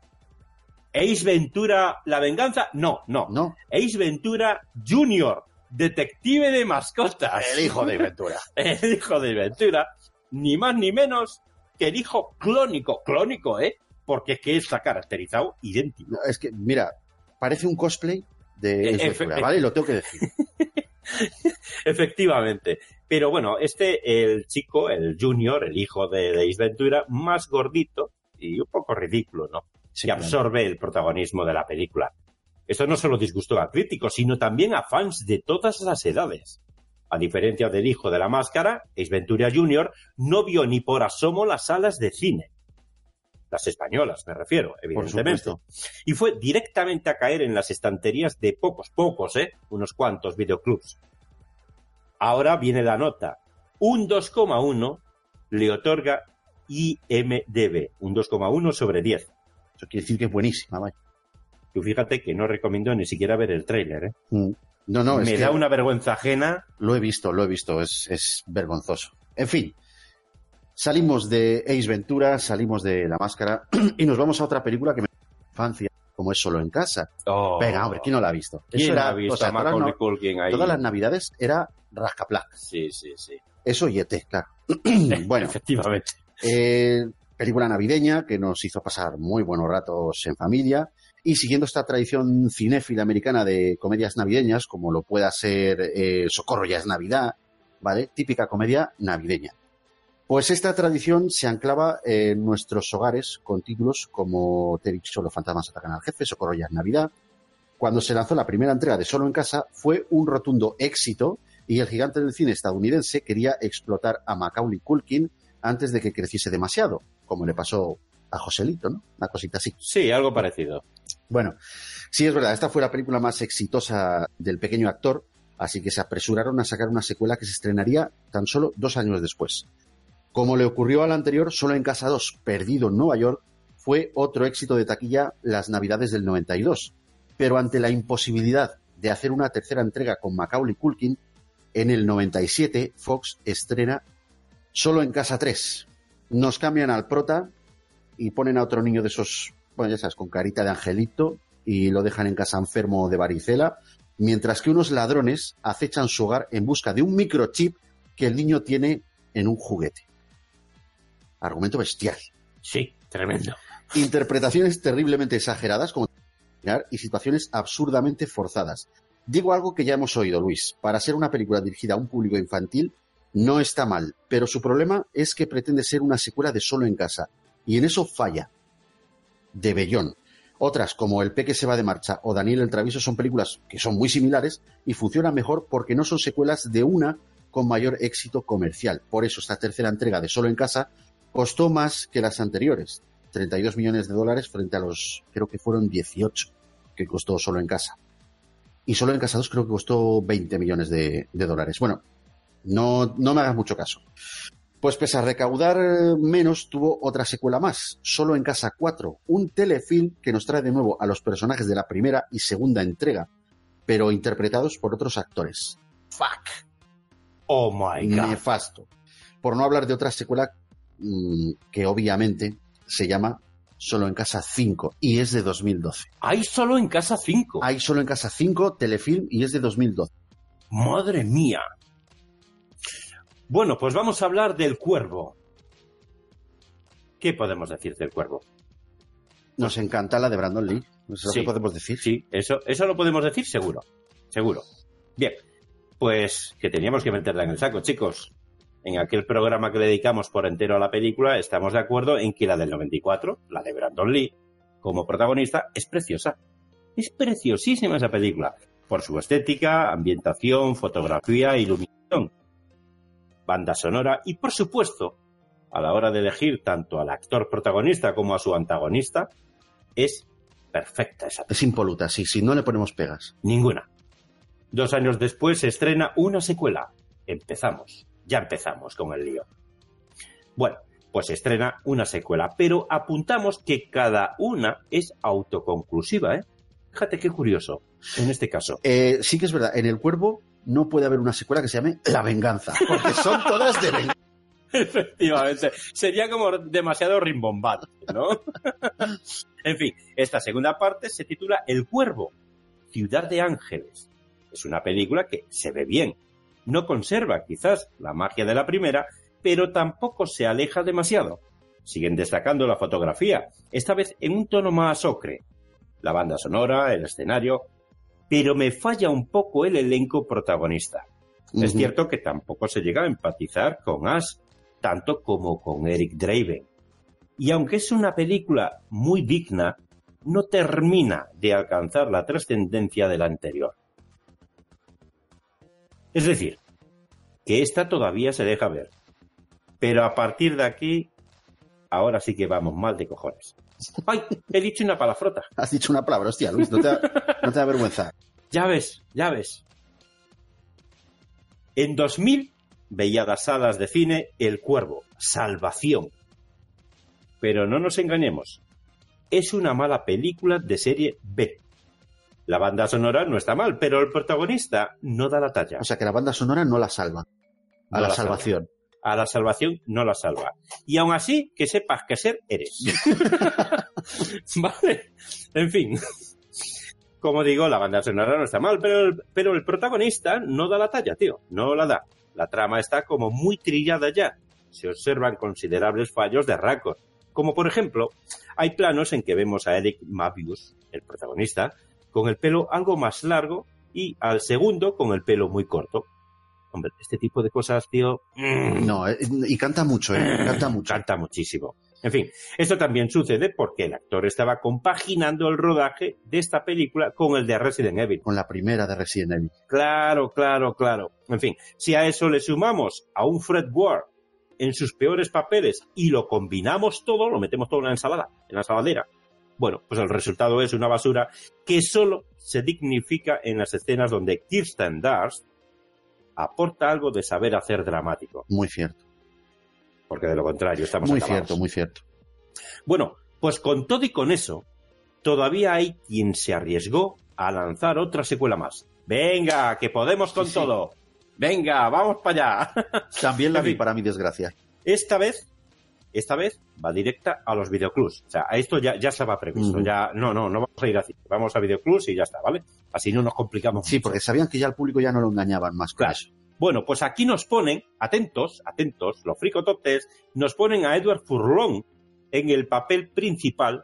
¿Ace Ventura la venganza? No, no. No. Ace Ventura Junior, detective de mascotas. El hijo de Ventura. el hijo de Ventura, ni más ni menos que el hijo clónico. Clónico, ¿eh? Porque es que está caracterizado idéntico. No, es que, mira, parece un cosplay de Eh, Ace Ventura, ¿vale? Lo tengo que decir. Efectivamente. Pero bueno, este, el chico, el junior, el hijo de, de Ace Ventura, más gordito y un poco ridículo, ¿no? Sí, que absorbe el protagonismo de la película. Esto no solo disgustó a críticos, sino también a fans de todas las edades. A diferencia del hijo de la máscara, Ace Ventura Jr. no vio ni por asomo las salas de cine. Las españolas, me refiero, evidentemente. Y fue directamente a caer en las estanterías de pocos, pocos, ¿eh? Unos cuantos videoclubs. Ahora viene la nota. Un 2,1 le otorga IMDB. Un 2,1 sobre 10. Eso quiere decir que es buenísima, vaya. Tú fíjate que no recomiendo ni siquiera ver el tráiler, ¿eh? Mm. No, no, es Me que da una vergüenza ajena. lo he visto, lo he visto, es, es vergonzoso. En fin, salimos de Ace Ventura, salimos de La Máscara y nos vamos a otra película que me infancia, como es Solo en Casa. Oh, Venga, hombre, ¿quién no la ha visto? ¿quién Eso era, ha visto o sea, a todas, las, ahí? todas las navidades era rascaplac. Sí, sí, sí. Eso y ET, claro. bueno, Efectivamente. Eh, película navideña que nos hizo pasar muy buenos ratos en familia y siguiendo esta tradición cinéfila americana de comedias navideñas, como lo pueda ser eh, Socorro ya es Navidad, ¿vale? Típica comedia navideña. Pues esta tradición se anclava en nuestros hogares con títulos como Te he dicho, los fantasmas atacan al jefe, Socorro ya es Navidad. Cuando se lanzó la primera entrega de Solo en Casa fue un rotundo éxito y el gigante del cine estadounidense quería explotar a Macaulay Culkin antes de que creciese demasiado, como le pasó a Joselito, ¿no? Una cosita así. Sí, algo parecido. Bueno, sí es verdad, esta fue la película más exitosa del pequeño actor, así que se apresuraron a sacar una secuela que se estrenaría tan solo dos años después. Como le ocurrió al anterior, solo en Casa 2, perdido en Nueva York, fue otro éxito de taquilla las Navidades del 92. Pero ante la imposibilidad de hacer una tercera entrega con Macaulay Culkin, en el 97 Fox estrena Solo en Casa 3. Nos cambian al prota y ponen a otro niño de esos, bueno, ya sabes, con carita de angelito y lo dejan en casa enfermo de varicela, mientras que unos ladrones acechan su hogar en busca de un microchip que el niño tiene en un juguete. Argumento bestial. Sí, tremendo. Interpretaciones terriblemente exageradas como y situaciones absurdamente forzadas. Digo algo que ya hemos oído, Luis. Para ser una película dirigida a un público infantil, no está mal, pero su problema es que pretende ser una secuela de Solo en Casa, y en eso falla. De Bellón. Otras, como El Peque se va de marcha o Daniel el Travieso, son películas que son muy similares y funcionan mejor porque no son secuelas de una con mayor éxito comercial. Por eso esta tercera entrega de Solo en Casa costó más que las anteriores. 32 millones de dólares frente a los, creo que fueron 18 que costó Solo en Casa. Y Solo en Casa 2 creo que costó 20 millones de, de dólares. Bueno, no, no me hagas mucho caso. Pues pese a recaudar eh, menos, tuvo otra secuela más, Solo en Casa 4, un telefilm que nos trae de nuevo a los personajes de la primera y segunda entrega, pero interpretados por otros actores. Fuck. Oh my god. Nefasto. Por no hablar de otra secuela mm, que obviamente se llama Solo en Casa 5 y es de 2012. Hay solo en casa 5. Hay Solo en Casa 5, telefilm y es de 2012. Madre mía. Bueno, pues vamos a hablar del cuervo. ¿Qué podemos decir del cuervo? Nos encanta la de Brandon Lee. Eso es lo Sí. que podemos decir. Sí, eso, eso lo podemos decir seguro. Seguro. Bien, pues que teníamos que meterla en el saco, chicos. En aquel programa que le dedicamos por entero a la película, estamos de acuerdo en que la del 94, la de Brandon Lee, como protagonista, es preciosa. Es preciosísima esa película. Por su estética, ambientación, fotografía, iluminación, banda sonora y, por supuesto, a la hora de elegir tanto al actor protagonista como a su antagonista, es perfecta esa Es impoluta, sí, si no le ponemos pegas. Ninguna. Dos años después se estrena una secuela. Empezamos. Ya empezamos con el lío. Bueno, pues estrena una secuela, pero apuntamos que cada una es autoconclusiva, ¿eh? Fíjate qué curioso en este caso. Eh, sí que es verdad, en El Cuervo no puede haber una secuela que se llame La Venganza, porque son todas de venganza. Efectivamente, sería como demasiado rimbombante, ¿no? en fin, esta segunda parte se titula El Cuervo, Ciudad de Ángeles. Es una película que se ve bien, no conserva quizás la magia de la primera, pero tampoco se aleja demasiado. Siguen destacando la fotografía, esta vez en un tono más ocre. La banda sonora, el escenario, pero me falla un poco el elenco protagonista. Es cierto que tampoco se llega a empatizar con Ash, tanto como con Eric Draven. Y aunque es una película muy digna, no termina de alcanzar la trascendencia de la anterior. Es decir, que esta todavía se deja ver. Pero a partir de aquí, ahora sí que vamos mal de cojones. ¡Ay! He dicho una palabrota. Has dicho una palabra, hostia, Luis, no te, no te da vergüenza. Ya ves, ya ves. En 2000 veía las salas de cine El Cuervo, Salvación. Pero no nos engañemos, es una mala película de serie B. La banda sonora no está mal, pero el protagonista no da la talla. O sea que la banda sonora no la salva. A No la, la salvación. A la salvación no la salva. Y aún así, que sepas que ser eres. vale. En fin. Como digo, la banda sonora no está mal, pero el, pero el protagonista no da la talla, tío. No la da. La trama está como muy trillada ya. Se observan considerables fallos de rasgos. Como por ejemplo, hay planos en que vemos a Eric Mabius, el protagonista, con el pelo algo más largo y al segundo con el pelo muy corto. Hombre, este tipo de cosas, tío. mm, No, eh, y canta mucho, ¿eh? Canta mucho. Canta muchísimo. En fin, esto también sucede porque el actor estaba compaginando el rodaje de esta película con el de Resident Evil. Con la primera de Resident Evil. Claro, claro, claro. En fin, si a eso le sumamos a un Fred Ward en sus peores papeles y lo combinamos todo, lo metemos todo en la ensalada, en la saladera, bueno, pues el resultado es una basura que solo se dignifica en las escenas donde Kirsten Dunst aporta algo de saber hacer dramático, Muy cierto. porque de lo contrario estamos Muy acabados. cierto, muy cierto. Bueno, pues con todo y con eso, todavía hay quien se arriesgó a lanzar otra secuela más. Venga, que podemos con Sí, sí. todo. Venga, vamos para allá. También la vi, para mi desgracia. Esta vez, esta vez va directa a los videoclubs. O sea, a esto ya, ya estaba previsto. Ya, no, no, no vamos a ir así. Vamos a videoclubs y ya está, ¿vale? Así no nos complicamos. Sí, mucho. porque sabían que ya el público ya no lo engañaban más. Claro. eso. Bueno, pues aquí nos ponen, atentos, atentos, los fricototes, nos ponen a Edward Furlong en el papel principal,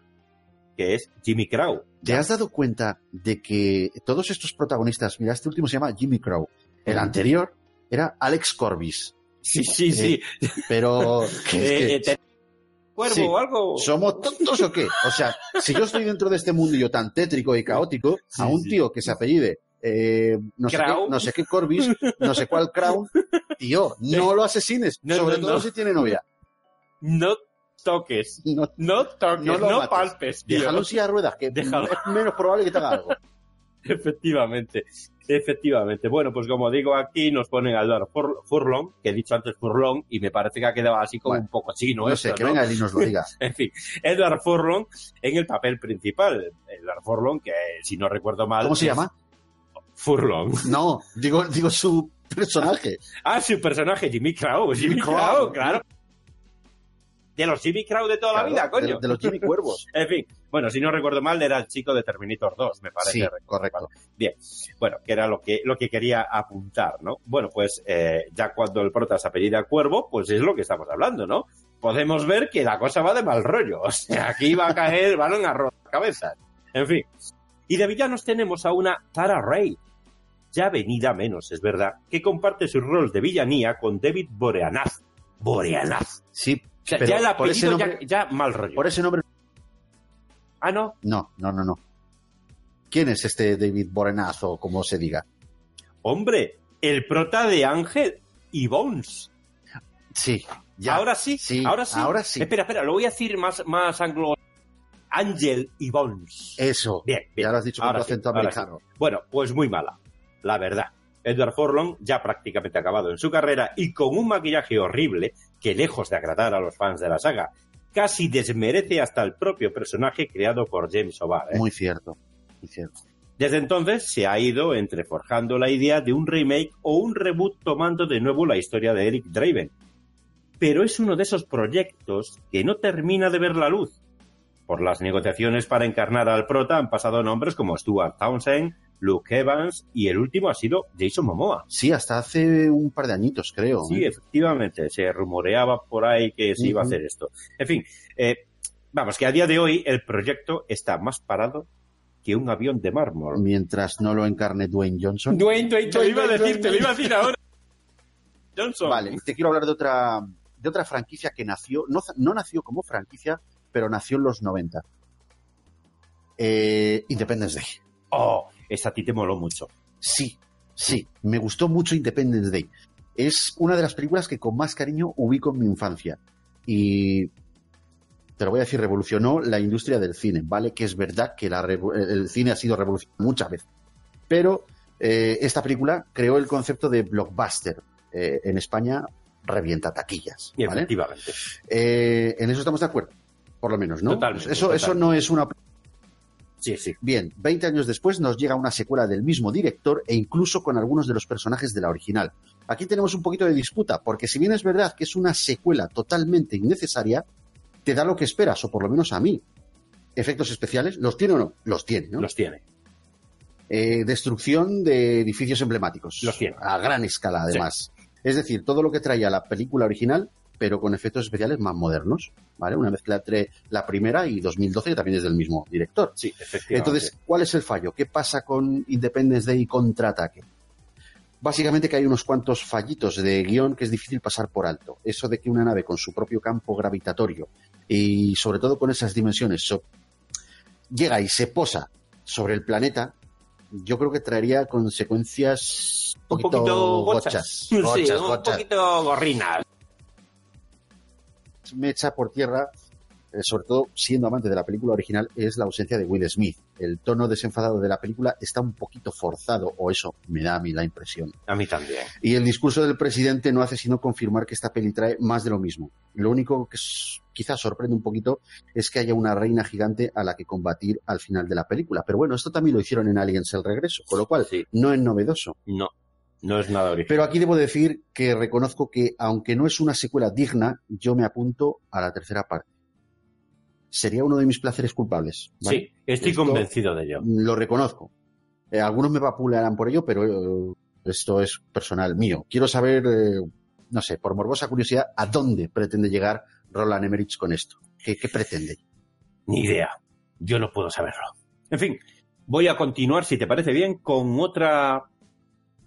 que es Jimmy Crow. ¿Te has dado cuenta de que todos estos protagonistas, mira, este último se llama Jimmy Crow, el anterior era Alex Corbis, Sí, sí, sí. pero que es que Eh, eh, te- ¿Cuervo Sí. o algo? ¿somos tontos o qué? O sea, si yo estoy dentro de este mundillo tan tétrico y caótico, Sí, a un sí. tío que se apellide eh, no, sé qué, no sé qué Corbis, no sé cuál Crown, tío, no lo asesines, No, sobre no, todo no. si tiene novia. No toques. No, toques, No lo palpes, tío. déjalo en silla de ruedas, que Déjalo. es menos probable que te haga algo. Efectivamente, efectivamente. Bueno, pues como digo, aquí nos ponen a Edward Fur- Furlong, que he dicho antes Furlong, y me parece que ha quedado así como Bueno, un poco chino. No esto, sé, que ¿no? venga él y nos lo diga. En fin, Edward Furlong en el papel principal. Edward Furlong, que si no recuerdo mal. ¿Cómo se llama? Furlong. No, digo, digo su personaje. Ah, su personaje, Jimmy Crow. Jimmy Jimmy Crow, Crow. claro. De los Jimmy Crow de toda la vida, coño. De, de los Jimmy Cuervos. En fin, bueno, si no recuerdo mal, era el chico de Terminator 2, me parece. Sí, correcto. Bien, bueno, que era lo que, lo que quería apuntar, ¿no? Bueno, pues eh, ya cuando el prota se apellida Cuervo, pues es lo que estamos hablando, ¿no? Podemos ver que la cosa va de mal rollo. O sea, aquí va a caer, van a cabezas. En fin. Y de villanos tenemos a una Tara Ray, ya venida menos, es verdad, que comparte su rol de villanía con David Boreanaz. Boreanaz. Sí, O sea, pero ya el por ese apellido nombre, ya, ya mal rollo. por ese nombre, Ah, no. no, no, no, no. ¿Quién es este David Borenaz o como se diga? Hombre, el prota de Ángel y Bones. Sí, ya. Ahora sí, Sí, ahora sí. ahora sí. Espera, espera, lo voy a decir más, más anglo. Ángel y Bones. Eso. Bien, bien. Ya lo has dicho con sí, acento americano. Bueno, pues muy mala, la verdad. Edward Furlong, ya prácticamente acabado en su carrera y con un maquillaje horrible que, lejos de agradar a los fans de la saga, casi desmerece hasta el propio personaje creado por James O'Barr. ¿eh? Muy cierto, muy cierto. Desde entonces se ha ido entreforjando la idea de un remake o un reboot tomando de nuevo la historia de Eric Draven. Pero es uno de esos proyectos que no termina de ver la luz. Por las negociaciones para encarnar al prota han pasado nombres como Stuart Townsend, Luke Evans y el último ha sido Jason Momoa. Sí, hasta hace un par de añitos, creo. Sí, ¿eh? efectivamente, se rumoreaba por ahí que se iba a hacer esto. En fin, eh, vamos, que a día de hoy el proyecto está más parado que un avión de mármol. Mientras no lo encarne Dwayne Johnson. Dwayne, Dwayne, te lo iba a Dwayne, decir, te lo iba a decir ahora. Johnson. Vale, te quiero hablar de otra, de otra franquicia que nació, no, no nació como franquicia, pero nació en los 90. Eh, Independence Day. Oh, esa a ti te moló mucho. Sí, sí, me gustó mucho Independence Day. Es una de las películas que con más cariño ubico en mi infancia. Y te lo voy a decir, revolucionó la industria del cine, ¿vale? Que es verdad que la el cine ha sido revolucionado muchas veces. Pero eh, esta película creó el concepto de blockbuster. Eh, en España revienta taquillas, Y ¿vale? efectivamente. Eh, en eso estamos de acuerdo, por lo menos, ¿no? Totalmente, eso, eso no es una Sí, sí. Bien, 20 años después nos llega una secuela del mismo director e incluso con algunos de los personajes de la original. Aquí tenemos un poquito de disputa, porque si bien es verdad que es una secuela totalmente innecesaria, te da lo que esperas, o por lo menos a mí. ¿Efectos especiales? ¿Los tiene o no? Los tiene, ¿no? Los tiene. Eh, destrucción de edificios emblemáticos. Los tiene. A gran escala, además. Es decir, todo lo que traía la película original, pero con efectos especiales más modernos. ¿Vale? Una mezcla entre la primera y 2012, que también es del mismo director. Sí, efectivamente. Entonces, ¿cuál es el fallo? ¿Qué pasa con Independence Day y Contraataque? Básicamente que hay unos cuantos fallitos de guion que es difícil pasar por alto. Eso de que una nave con su propio campo gravitatorio y sobre todo con esas dimensiones so- llega y se posa sobre el planeta, yo creo que traería consecuencias un un poquito, gochas. gochas. Sí, Gochas, un poquito gorrinas. Me echa por tierra, eh, sobre todo siendo amante de la película original, es la ausencia de Will Smith. El tono desenfadado de la película está un poquito forzado, o eso me da a mí la impresión. A mí también. Y el discurso del presidente no hace sino confirmar que esta peli trae más de lo mismo. Lo único que quizás sorprende un poquito es que haya una reina gigante a la que combatir al final de la película. Pero bueno, esto también lo hicieron en Aliens el regreso, con lo cual Sí. no es novedoso. No, no es nada original. Pero aquí debo decir que reconozco que, aunque no es una secuela digna, yo me apunto a la tercera parte. Sería uno de mis placeres culpables. ¿vale? Sí, estoy Esto- convencido de ello. Lo reconozco. Eh, algunos me vapulearán por ello, pero eh, esto es personal mío. Quiero saber, eh, no sé, por morbosa curiosidad, a dónde pretende llegar Roland Emmerich con esto. ¿Qué, qué pretende? Ni idea. Yo no puedo saberlo. En fin, voy a continuar, si te parece bien, con otra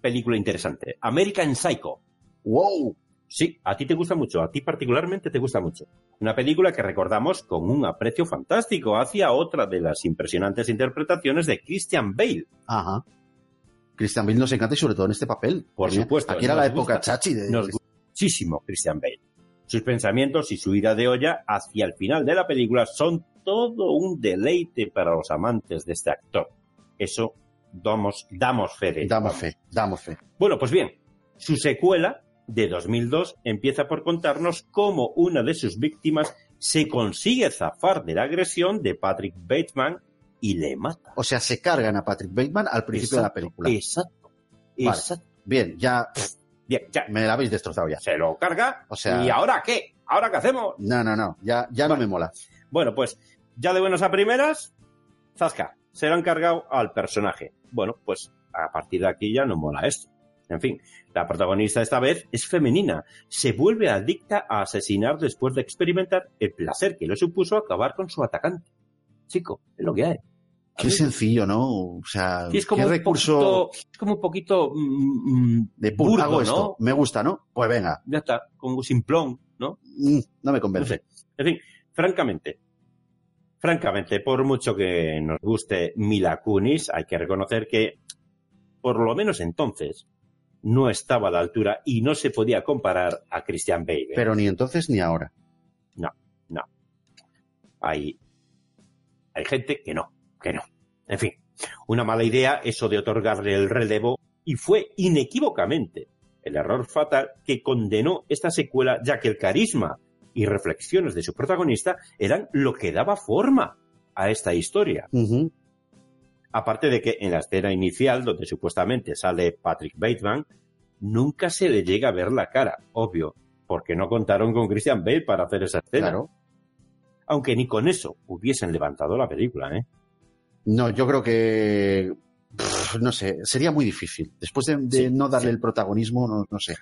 película interesante. American Psycho. ¡Wow! Sí, a ti te gusta mucho, a ti particularmente te gusta mucho. Una película que recordamos con un aprecio fantástico hacia otra de las impresionantes interpretaciones de Christian Bale. Ajá. Christian Bale nos encanta y sobre todo en este papel. Por Tenía- supuesto, Aquí era la época gusta. chachi de... Nos gusta muchísimo Christian Bale. Sus pensamientos y su ira de olla hacia el final de la película son todo un deleite para los amantes de este actor. Eso damos, damos fe de ello. Damos fe, damos fe. Bueno, pues bien, su secuela de 2002 empieza por contarnos cómo una de sus víctimas se consigue zafar de la agresión de Patrick Bateman y le mata. O sea, se cargan a Patrick Bateman al principio de la película. Exacto. Vale. Exacto. Bien, ya Bien, ya, me la habéis destrozado ya. se lo carga. O sea- ¿Y ahora qué? ¿Ahora qué hacemos? No, no, no, ya, ya no me mola. Bueno, pues ya de buenas a primeras, Zasca, se lo han cargado al personaje. Bueno, pues a partir de aquí ya no mola esto. En fin, la protagonista esta vez es femenina. Se vuelve adicta a asesinar después de experimentar el placer que le supuso acabar con su atacante. Chico, es lo que hay. Qué sencillo, ¿no? O sea, Sí, es como qué recurso poquito, es como un poquito mm, mm, de burdo, hago esto, ¿no? me gusta, ¿no? Pues venga, Ya está, como un simplón, ¿no? Mm, no me No convence. sé. En fin, francamente, francamente, por mucho que nos guste Mila Kunis, hay que reconocer que, por lo menos entonces, no estaba a la altura y no se podía comparar a Christian Bale. Pero ni entonces ni ahora. hay, hay gente que no, que no. En fin, una mala idea eso de otorgarle el relevo y fue inequívocamente el error fatal que condenó esta secuela, ya que el carisma y reflexiones de su protagonista eran lo que daba forma a esta historia. Aparte de que en la escena inicial, donde supuestamente sale Patrick Bateman, nunca se le llega a ver la cara, obvio, porque no contaron con Christian Bale para hacer esa escena. Aunque ni con eso hubiesen levantado la película, ¿eh? No, yo creo que no sé, sería muy difícil. Después de, no darle el protagonismo, no, sé.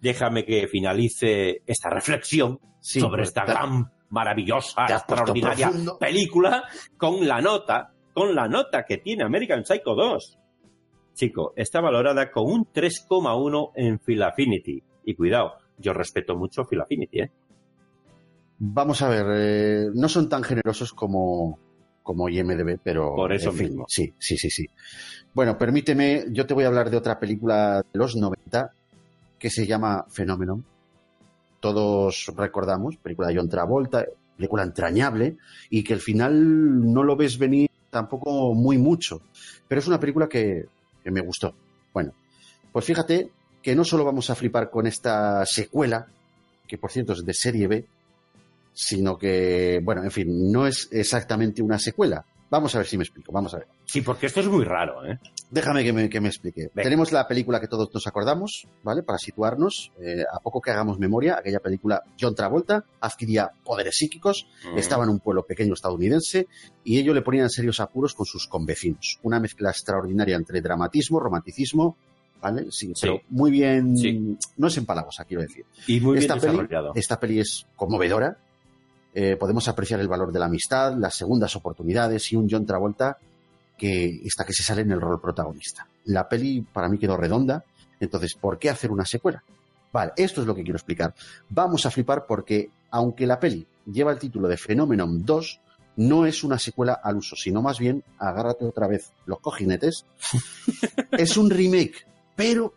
Déjame que finalice esta reflexión sobre esta gran, maravillosa, extraordinaria película con la nota, con la nota que tiene American Psycho 2. Chico, está valorada con un 3,1 en Phil Affinity. Y cuidado, yo respeto mucho Phil Affinity, ¿eh? Vamos a ver, eh, no son tan generosos como, como IMDB, pero... Por eso mismo. Sí, sí, sí, sí. Bueno, permíteme, yo te voy a hablar de otra película de los 90 que se llama Phenomenon. Todos recordamos, película de John Travolta, película entrañable y que al final no lo ves venir tampoco muy mucho, pero es una película que, que me gustó. Bueno, pues fíjate que no solo vamos a flipar con esta secuela, que por cierto es de serie B, sino que, bueno, en fin, no es exactamente una secuela. Vamos a ver si me explico, vamos a ver. Sí, porque esto es muy raro, ¿eh? Déjame que me, que me explique. Tenemos la película que todos nos acordamos, ¿vale? Para situarnos, eh, a poco que hagamos memoria, aquella película John Travolta adquiría poderes psíquicos, mm. estaba en un pueblo pequeño estadounidense y ello le ponía en serios apuros con sus convecinos. Una mezcla extraordinaria entre dramatismo, romanticismo, ¿vale? Sí, pero muy bien, no es empalagosa, quiero decir. Y muy esta bien desarrollado. esta peli es conmovedora, eh, podemos apreciar el valor de la amistad, las segundas oportunidades y un John Travolta que está que se sale en el rol protagonista. La peli para mí quedó redonda, entonces, ¿por qué hacer una secuela? Vale, esto es lo que quiero explicar. Vamos a flipar porque, aunque la peli lleva el título de Phenomenon 2, no es una secuela al uso, sino más bien, agárrate otra vez los cojinetes, es un remake, pero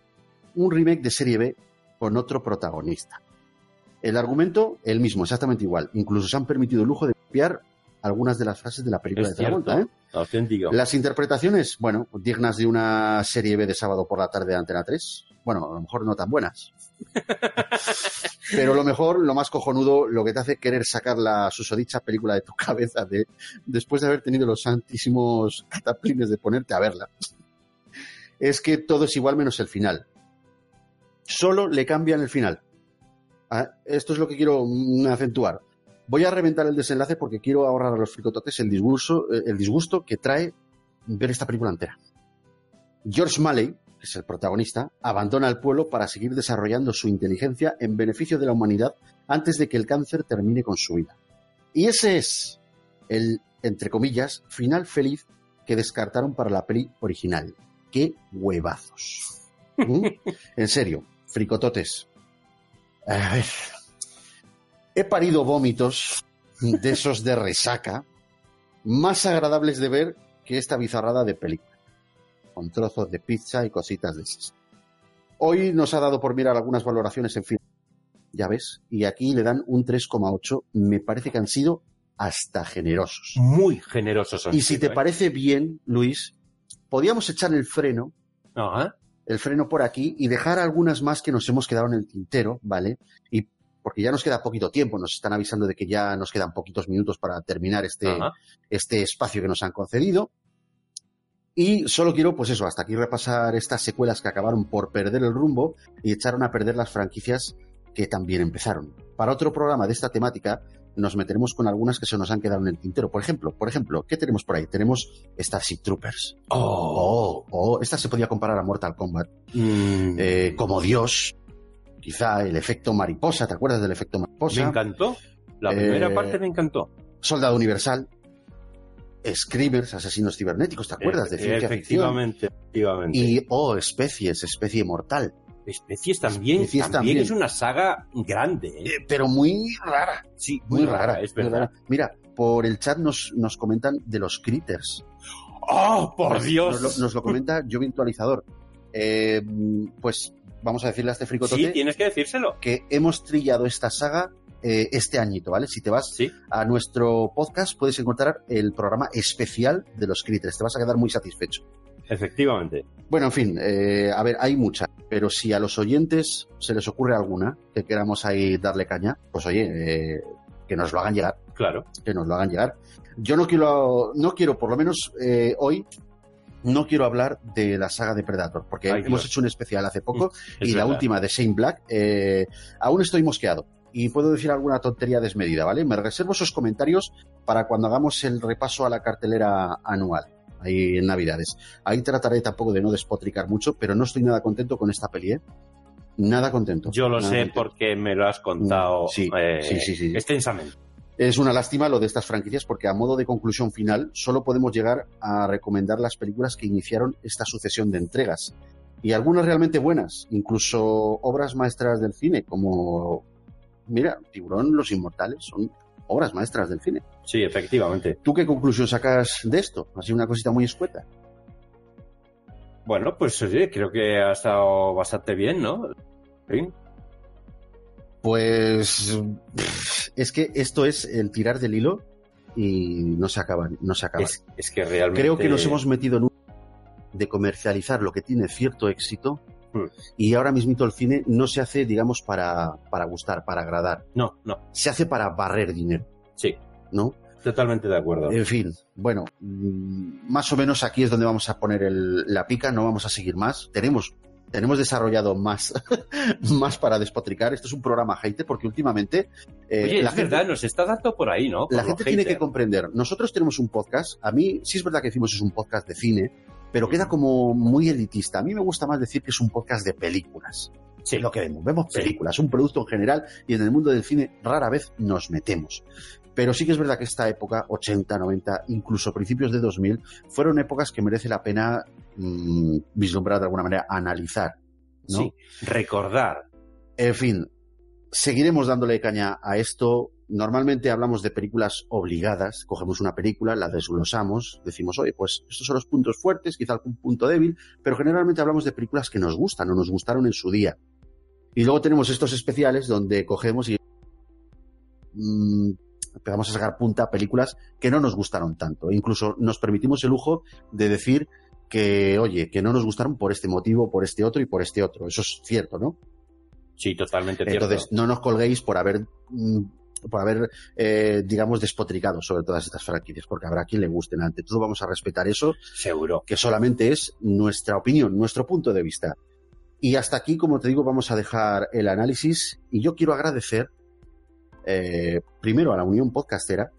un remake de serie B con otro protagonista. El argumento, el mismo, exactamente igual. Incluso se han permitido el lujo de copiar algunas de las frases de la película de Travolta. ¿eh? Las interpretaciones, bueno, dignas de una serie B de sábado por la tarde de Antena 3. Bueno, a lo mejor no tan buenas. Pero lo mejor, lo más cojonudo, lo que te hace querer sacar la susodicha película de tu cabeza de, después de haber tenido los santísimos cataplines de ponerte a verla, es que todo es igual menos el final. Solo le cambian el final. Esto es lo que quiero mm, acentuar. Voy a reventar el desenlace porque quiero ahorrar a los fricototes el disgusto, eh, el disgusto que trae ver esta película entera. George Malley, que es el protagonista, abandona el pueblo para seguir desarrollando su inteligencia en beneficio de la humanidad antes de que el cáncer termine con su vida. Y ese es el, entre comillas, final feliz que descartaron para la peli original. ¡Qué huevazos! ¿Mm? En serio, fricototes, a ver. He parido vómitos de esos de resaca más agradables de ver que esta bizarrada de película, con trozos de pizza y cositas de esas. Hoy nos ha dado por mirar algunas valoraciones en fin. Ya ves, y aquí le dan un 3,8. Me parece que han sido hasta generosos. Muy generosos. y si te ¿eh? parece bien, Luis, podíamos echar el freno Ajá el freno por aquí y dejar algunas más que nos hemos quedado en el tintero, ¿vale? Y porque ya nos queda poquito tiempo, nos están avisando de que ya nos quedan poquitos minutos para terminar este, este espacio que nos han concedido. Y solo quiero, pues eso, hasta aquí repasar estas secuelas que acabaron por perder el rumbo y echaron a perder las franquicias que también empezaron. Para otro programa de esta temática, nos meteremos con algunas que se nos han quedado en el tintero. Por ejemplo, por ejemplo, ¿qué tenemos por ahí? Tenemos Starship Troopers. Oh, oh, oh esta se podía comparar a Mortal Kombat. Mm. Eh, como Dios, quizá el efecto mariposa, ¿te acuerdas del efecto mariposa? Me encantó. La primera eh, parte me encantó. Soldado Universal. Screamers, asesinos cibernéticos, ¿te acuerdas? de ciencia efectivamente, efectivamente. Y, oh, especies, especie mortal. Especies también, también, es una saga grande. ¿eh? Eh, pero muy rara. Sí, muy, rara, es verdad. Mira, por el chat nos, nos comentan de los critters. ¡Oh, por Dios! Nos lo, comenta yo virtualizador. Eh, pues vamos a decirle a este fricotote. Sí, tienes que decírselo. Que hemos trillado esta saga este añito, ¿vale? Si te vas a nuestro podcast, puedes encontrar el programa especial de los critters. Te vas a quedar muy satisfecho. Efectivamente. Bueno, en fin, eh, a ver, hay muchas, pero si a los oyentes se les ocurre alguna que queramos ahí darle caña, pues oye, eh, que nos lo hagan llegar. Claro. Que nos lo hagan llegar. Yo no quiero, no quiero, por lo menos eh, hoy, no quiero hablar de la saga de Predator, porque Ay, hemos hecho un especial hace poco Es y la última de Shane Black, eh, aún estoy mosqueado. Y puedo decir alguna tontería desmedida, ¿vale? Me reservo esos comentarios para cuando hagamos el repaso a la cartelera anual, ahí en Navidades. Ahí trataré tampoco de no despotricar mucho, pero no estoy nada contento con esta peli, ¿eh? Nada contento. Yo lo sé contento. porque me lo has contado Sí, eh, sí, sí, sí. extensamente. Es una lástima lo de estas franquicias porque a modo de conclusión final solo podemos llegar a recomendar las películas que iniciaron esta sucesión de entregas. Y algunas realmente buenas, incluso obras maestras del cine, como, mira, Tiburón, Los Inmortales, son obras maestras del cine. Sí, efectivamente. ¿Tú qué conclusión sacas de esto? Así una cosita muy escueta. Bueno, pues oye, creo que ha estado bastante bien, ¿no? Sí. Pues es que esto es el tirar del hilo y no se acaba, no se acaba. Es, es que realmente. Creo que nos hemos metido en un de comercializar lo que tiene cierto éxito Hmm. y ahora mismito el cine no se hace, digamos, para, para gustar, para agradar. No, no. Se hace para barrer dinero, Sí, ¿no? totalmente de acuerdo. En fin, bueno, mm, más o menos aquí es donde vamos a poner el- la pica, no vamos a seguir más. Tenemos, tenemos desarrollado más, más para despotricar. Esto es un programa hater porque últimamente eh, Oye, la es gente- verdad, nos está dando por ahí, ¿no? Por la gente tiene que comprender. Nosotros tenemos un podcast. A mí, sí es verdad que decimos es un podcast de cine, pero queda como muy elitista. A mí me gusta más decir que es un podcast de películas. Sí, Es lo que vemos. Vemos Sí. películas, un producto en general, y en el mundo del cine rara vez nos metemos. Pero sí que es verdad que esta época, 80, 90, incluso principios de 2000, fueron épocas que merece la pena mm, vislumbrar de alguna manera, analizar. ¿no? sí. Recordar. En fin, seguiremos dándole caña a esto. Normalmente hablamos de películas obligadas. Cogemos una película, la desglosamos, decimos, oye, pues estos son los puntos fuertes, quizá algún punto débil, pero generalmente hablamos de películas que nos gustan o nos gustaron en su día. Y luego tenemos estos especiales donde cogemos y mm, empezamos a sacar punta a películas que no nos gustaron tanto. Incluso nos permitimos el lujo de decir que, oye, que no nos gustaron por este motivo, por este otro y por este otro. Eso es cierto, ¿no? Sí, totalmente cierto. Entonces, no nos colguéis por haber, mm, por haber, eh, digamos, despotricado sobre todas estas franquicias, porque habrá quien le gusten. Ante todo, vamos a respetar eso, Seguro. que solamente es nuestra opinión, nuestro punto de vista. Y hasta aquí, como te digo, vamos a dejar el análisis. Y yo quiero agradecer, eh, primero a la Unión Podcastera,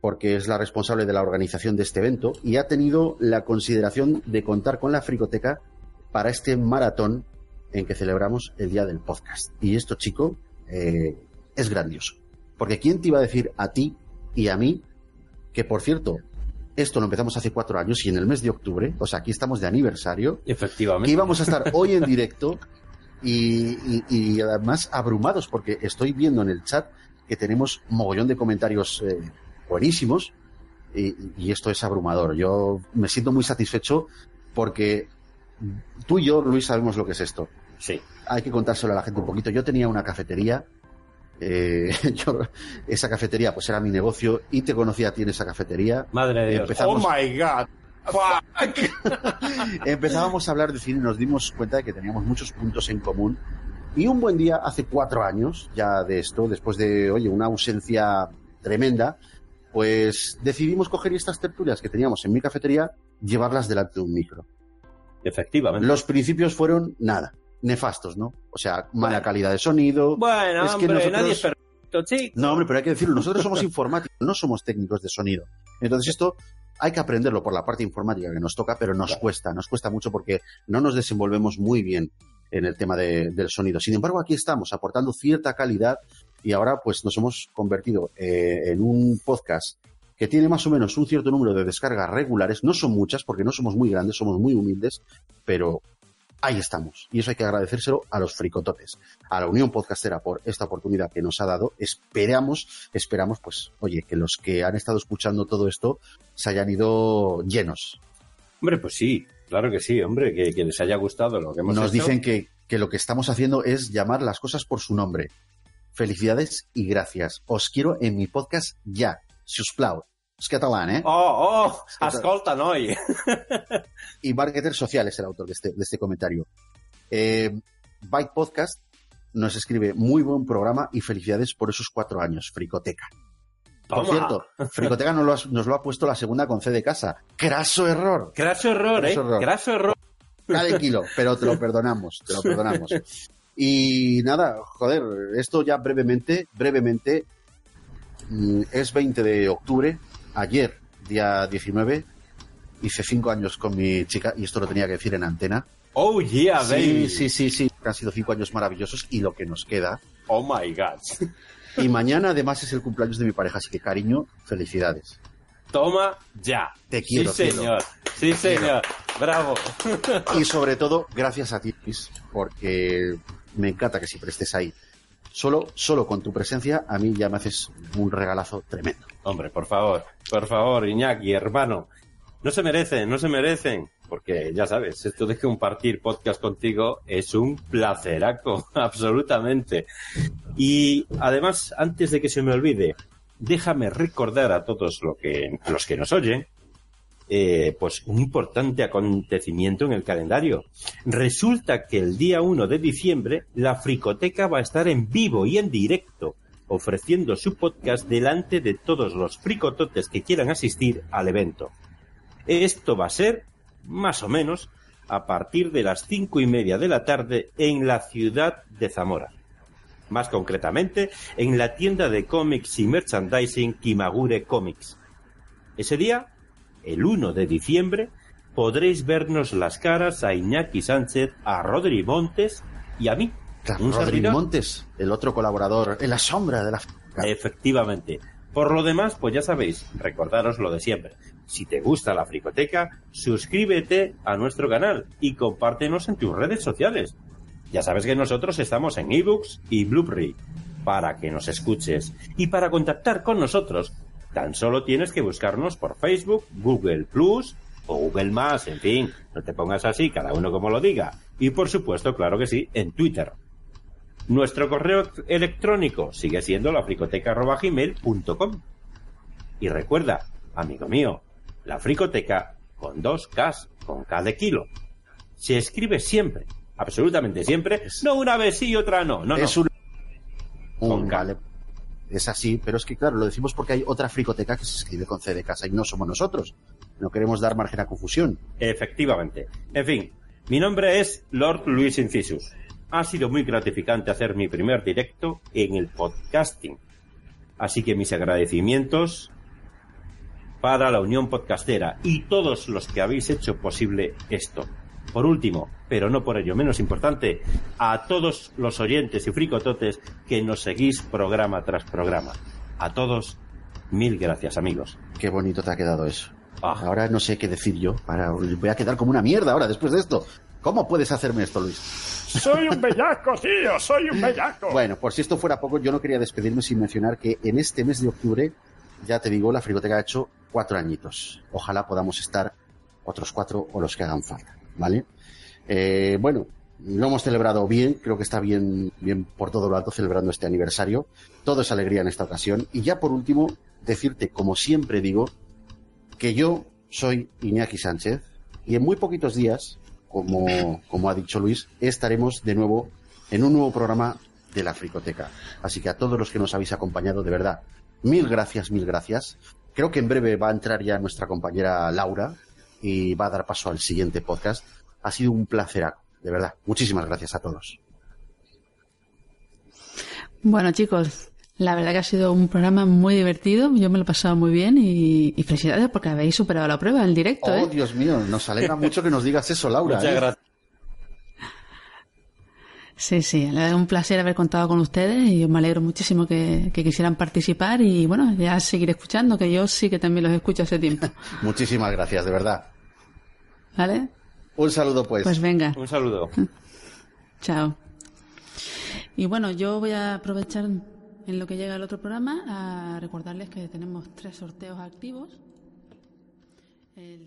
porque es la responsable de la organización de este evento y ha tenido la consideración de contar con la fricoteca para este maratón en que celebramos el día del podcast. Y esto, chico, eh, es grandioso. Porque ¿quién te iba a decir a ti y a mí que, por cierto, esto lo empezamos hace cuatro años y en el mes de octubre, o sea, aquí estamos de aniversario, Efectivamente. que íbamos a estar hoy en directo y, y- y además abrumados porque estoy viendo en el chat que tenemos mogollón de comentarios eh, buenísimos y, y esto es abrumador. Yo me siento muy satisfecho porque tú y yo, Luis, sabemos lo que es esto. Sí. Hay que contárselo a la gente un poquito. Yo tenía una cafetería. Eh, yo- esa cafetería pues era mi negocio y te conocía a ti en esa cafetería. Madre de Dios. Empezamos- Oh my God. Fuck. Empezábamos a hablar de cine y nos dimos cuenta de que teníamos muchos puntos en común. Y un buen día, hace cuatro años ya de esto, después de, oye, una ausencia tremenda, pues decidimos coger estas tertulias que teníamos en mi cafetería, llevarlas delante de un micro. Efectivamente. Los principios fueron nada, nefastos, ¿no? O sea, mala Bueno. calidad de sonido. Bueno, Es que hombre, nosotros- nadie es perfecto, chico. No, hombre, pero hay que decirlo, nosotros somos informáticos, no somos técnicos de sonido. Entonces esto hay que aprenderlo por la parte informática que nos toca, pero nos Claro. cuesta, nos cuesta mucho porque no nos desenvolvemos muy bien en el tema de- del sonido. Sin embargo, aquí estamos aportando cierta calidad y ahora pues nos hemos convertido eh, en un podcast que tiene más o menos un cierto número de descargas regulares. No son muchas porque no somos muy grandes, somos muy humildes, pero ahí estamos. Y eso hay que agradecérselo a los fricototes, a la Unión Podcastera por esta oportunidad que nos ha dado. Esperamos, esperamos, pues, oye, que los que han estado escuchando todo esto se hayan ido llenos. Hombre, pues sí. Claro que sí, hombre. Que, que les haya gustado lo que hemos Nos hecho. dicen que, que lo que estamos haciendo es llamar las cosas por su nombre. Felicidades y gracias. Os quiero en mi podcast ya. Si os plau. És català, eh? Oh, oh, escolta, noi. y marketer social es el autor de este, de este comentario. Eh, Byte Podcast nos escribe muy buen programa y felicidades por esos cuatro años, Fricoteca. Por Toma. cierto, Fricoteca nos lo, ha, nos lo ha puesto la segunda con C de casa. ¡Craso error! Graso error, eh. Error. Graso error. Cada kilo, pero te lo perdonamos, te lo perdonamos. Y nada, joder, esto ya brevemente, brevemente, mm, es 20 de octubre, ayer, día 19, hice cinco años con mi chica, y esto lo tenía que decir en antena. Oh, yeah, baby. Sí, sí, sí, sí, han sido cinco años maravillosos y lo que nos queda. Oh, my God. Y mañana además es el cumpleaños de mi pareja, así que cariño, felicidades. Toma ya. Te quiero, Sí, cielo. señor. Sí, señor. Bravo. Y sobre todo, gracias a ti, porque me encanta que siempre estés ahí. Solo, solo con tu presencia a mí ya me haces un regalazo tremendo. Hombre, por favor, por favor, Iñaki, hermano. No se merecen, no se merecen. Porque ya sabes, esto de compartir podcast contigo es un placeraco, absolutamente. Y además, antes de que se me olvide, déjame recordar a todos lo que, los que nos oyen, eh, pues un importante acontecimiento en el calendario. Resulta que el día 1 de diciembre la Fricoteca va a estar en vivo y en directo, ofreciendo su podcast delante de todos los fricototes que quieran asistir al evento. Esto va a ser, más o menos, a partir de las cinco y media de la tarde en la ciudad de Zamora. Más concretamente, en la tienda de cómics y merchandising Kimagure Comics. Ese día, el 1 de diciembre, podréis vernos las caras a Iñaki Sánchez, a Rodri Montes y a mí. Claro, Un Rodri servidor. Montes, el otro colaborador en la sombra de la... Efectivamente. Por lo demás, pues ya sabéis, recordaros lo de siempre. Si te gusta la fricoteca, suscríbete a nuestro canal y compártenos en tus redes sociales. Ya sabes que nosotros estamos en ebooks y Blueberry para que nos escuches. Y para contactar con nosotros, tan solo tienes que buscarnos por Facebook, Google Plus o Google Más, en fin, no te pongas así, cada uno como lo diga. Y por supuesto, claro que sí, en Twitter. Nuestro correo electrónico sigue siendo lafricoteca.gmail.com. Y recuerda, amigo mío, la fricoteca con dos Ks, con K de kilo. Se escribe siempre, absolutamente siempre, no una vez sí y otra no, no, no. es un... Con un- K. Es así, pero es que claro, lo decimos porque hay otra fricoteca que se escribe con C de casa y no somos nosotros. No queremos dar margen a confusión. Efectivamente. En fin, mi nombre es Lord Luis Incisus. Ha sido muy gratificante hacer mi primer directo en el podcasting. Así que mis agradecimientos para la Unión Podcastera y todos los que habéis hecho posible esto. Por último, pero no por ello menos importante, a todos los oyentes y fricototes que nos seguís programa tras programa. A todos, mil gracias amigos. Qué bonito te ha quedado eso. Ah. Ahora no sé qué decir yo. Ahora voy a quedar como una mierda ahora después de esto. ¿Cómo puedes hacerme esto, Luis? Soy un bellaco, tío, soy un bellaco. Bueno, por si esto fuera poco, yo no quería despedirme sin mencionar que en este mes de octubre, ya te digo, la frigoteca ha hecho cuatro añitos. Ojalá podamos estar otros cuatro o los que hagan falta, ¿vale? Eh, bueno, lo hemos celebrado bien, creo que está bien, bien por todo lo alto celebrando este aniversario. Todo es alegría en esta ocasión. Y ya por último, decirte, como siempre digo, que yo soy Iñaki Sánchez y en muy poquitos días, como, como ha dicho Luis, estaremos de nuevo en un nuevo programa de la Fricoteca. Así que a todos los que nos habéis acompañado, de verdad, mil gracias, mil gracias. Creo que en breve va a entrar ya nuestra compañera Laura y va a dar paso al siguiente podcast. Ha sido un placer, de verdad. Muchísimas gracias a todos. Bueno, chicos, la verdad que ha sido un programa muy divertido. Yo me lo he pasado muy bien y, y felicidades porque habéis superado la prueba en directo, Oh, ¿eh? Dios mío, nos alegra mucho que nos digas eso, Laura. Muchas ¿eh? gracias. Sí, sí, es un placer haber contado con ustedes y me alegro muchísimo que, que quisieran participar y bueno, ya seguiré escuchando, que yo sí que también los escucho hace tiempo. Muchísimas gracias, de verdad. ¿Vale? Un saludo, pues. Pues venga, Un saludo. chao. Y bueno, yo voy a aprovechar en lo que llega el otro programa a recordarles que tenemos tres sorteos activos. El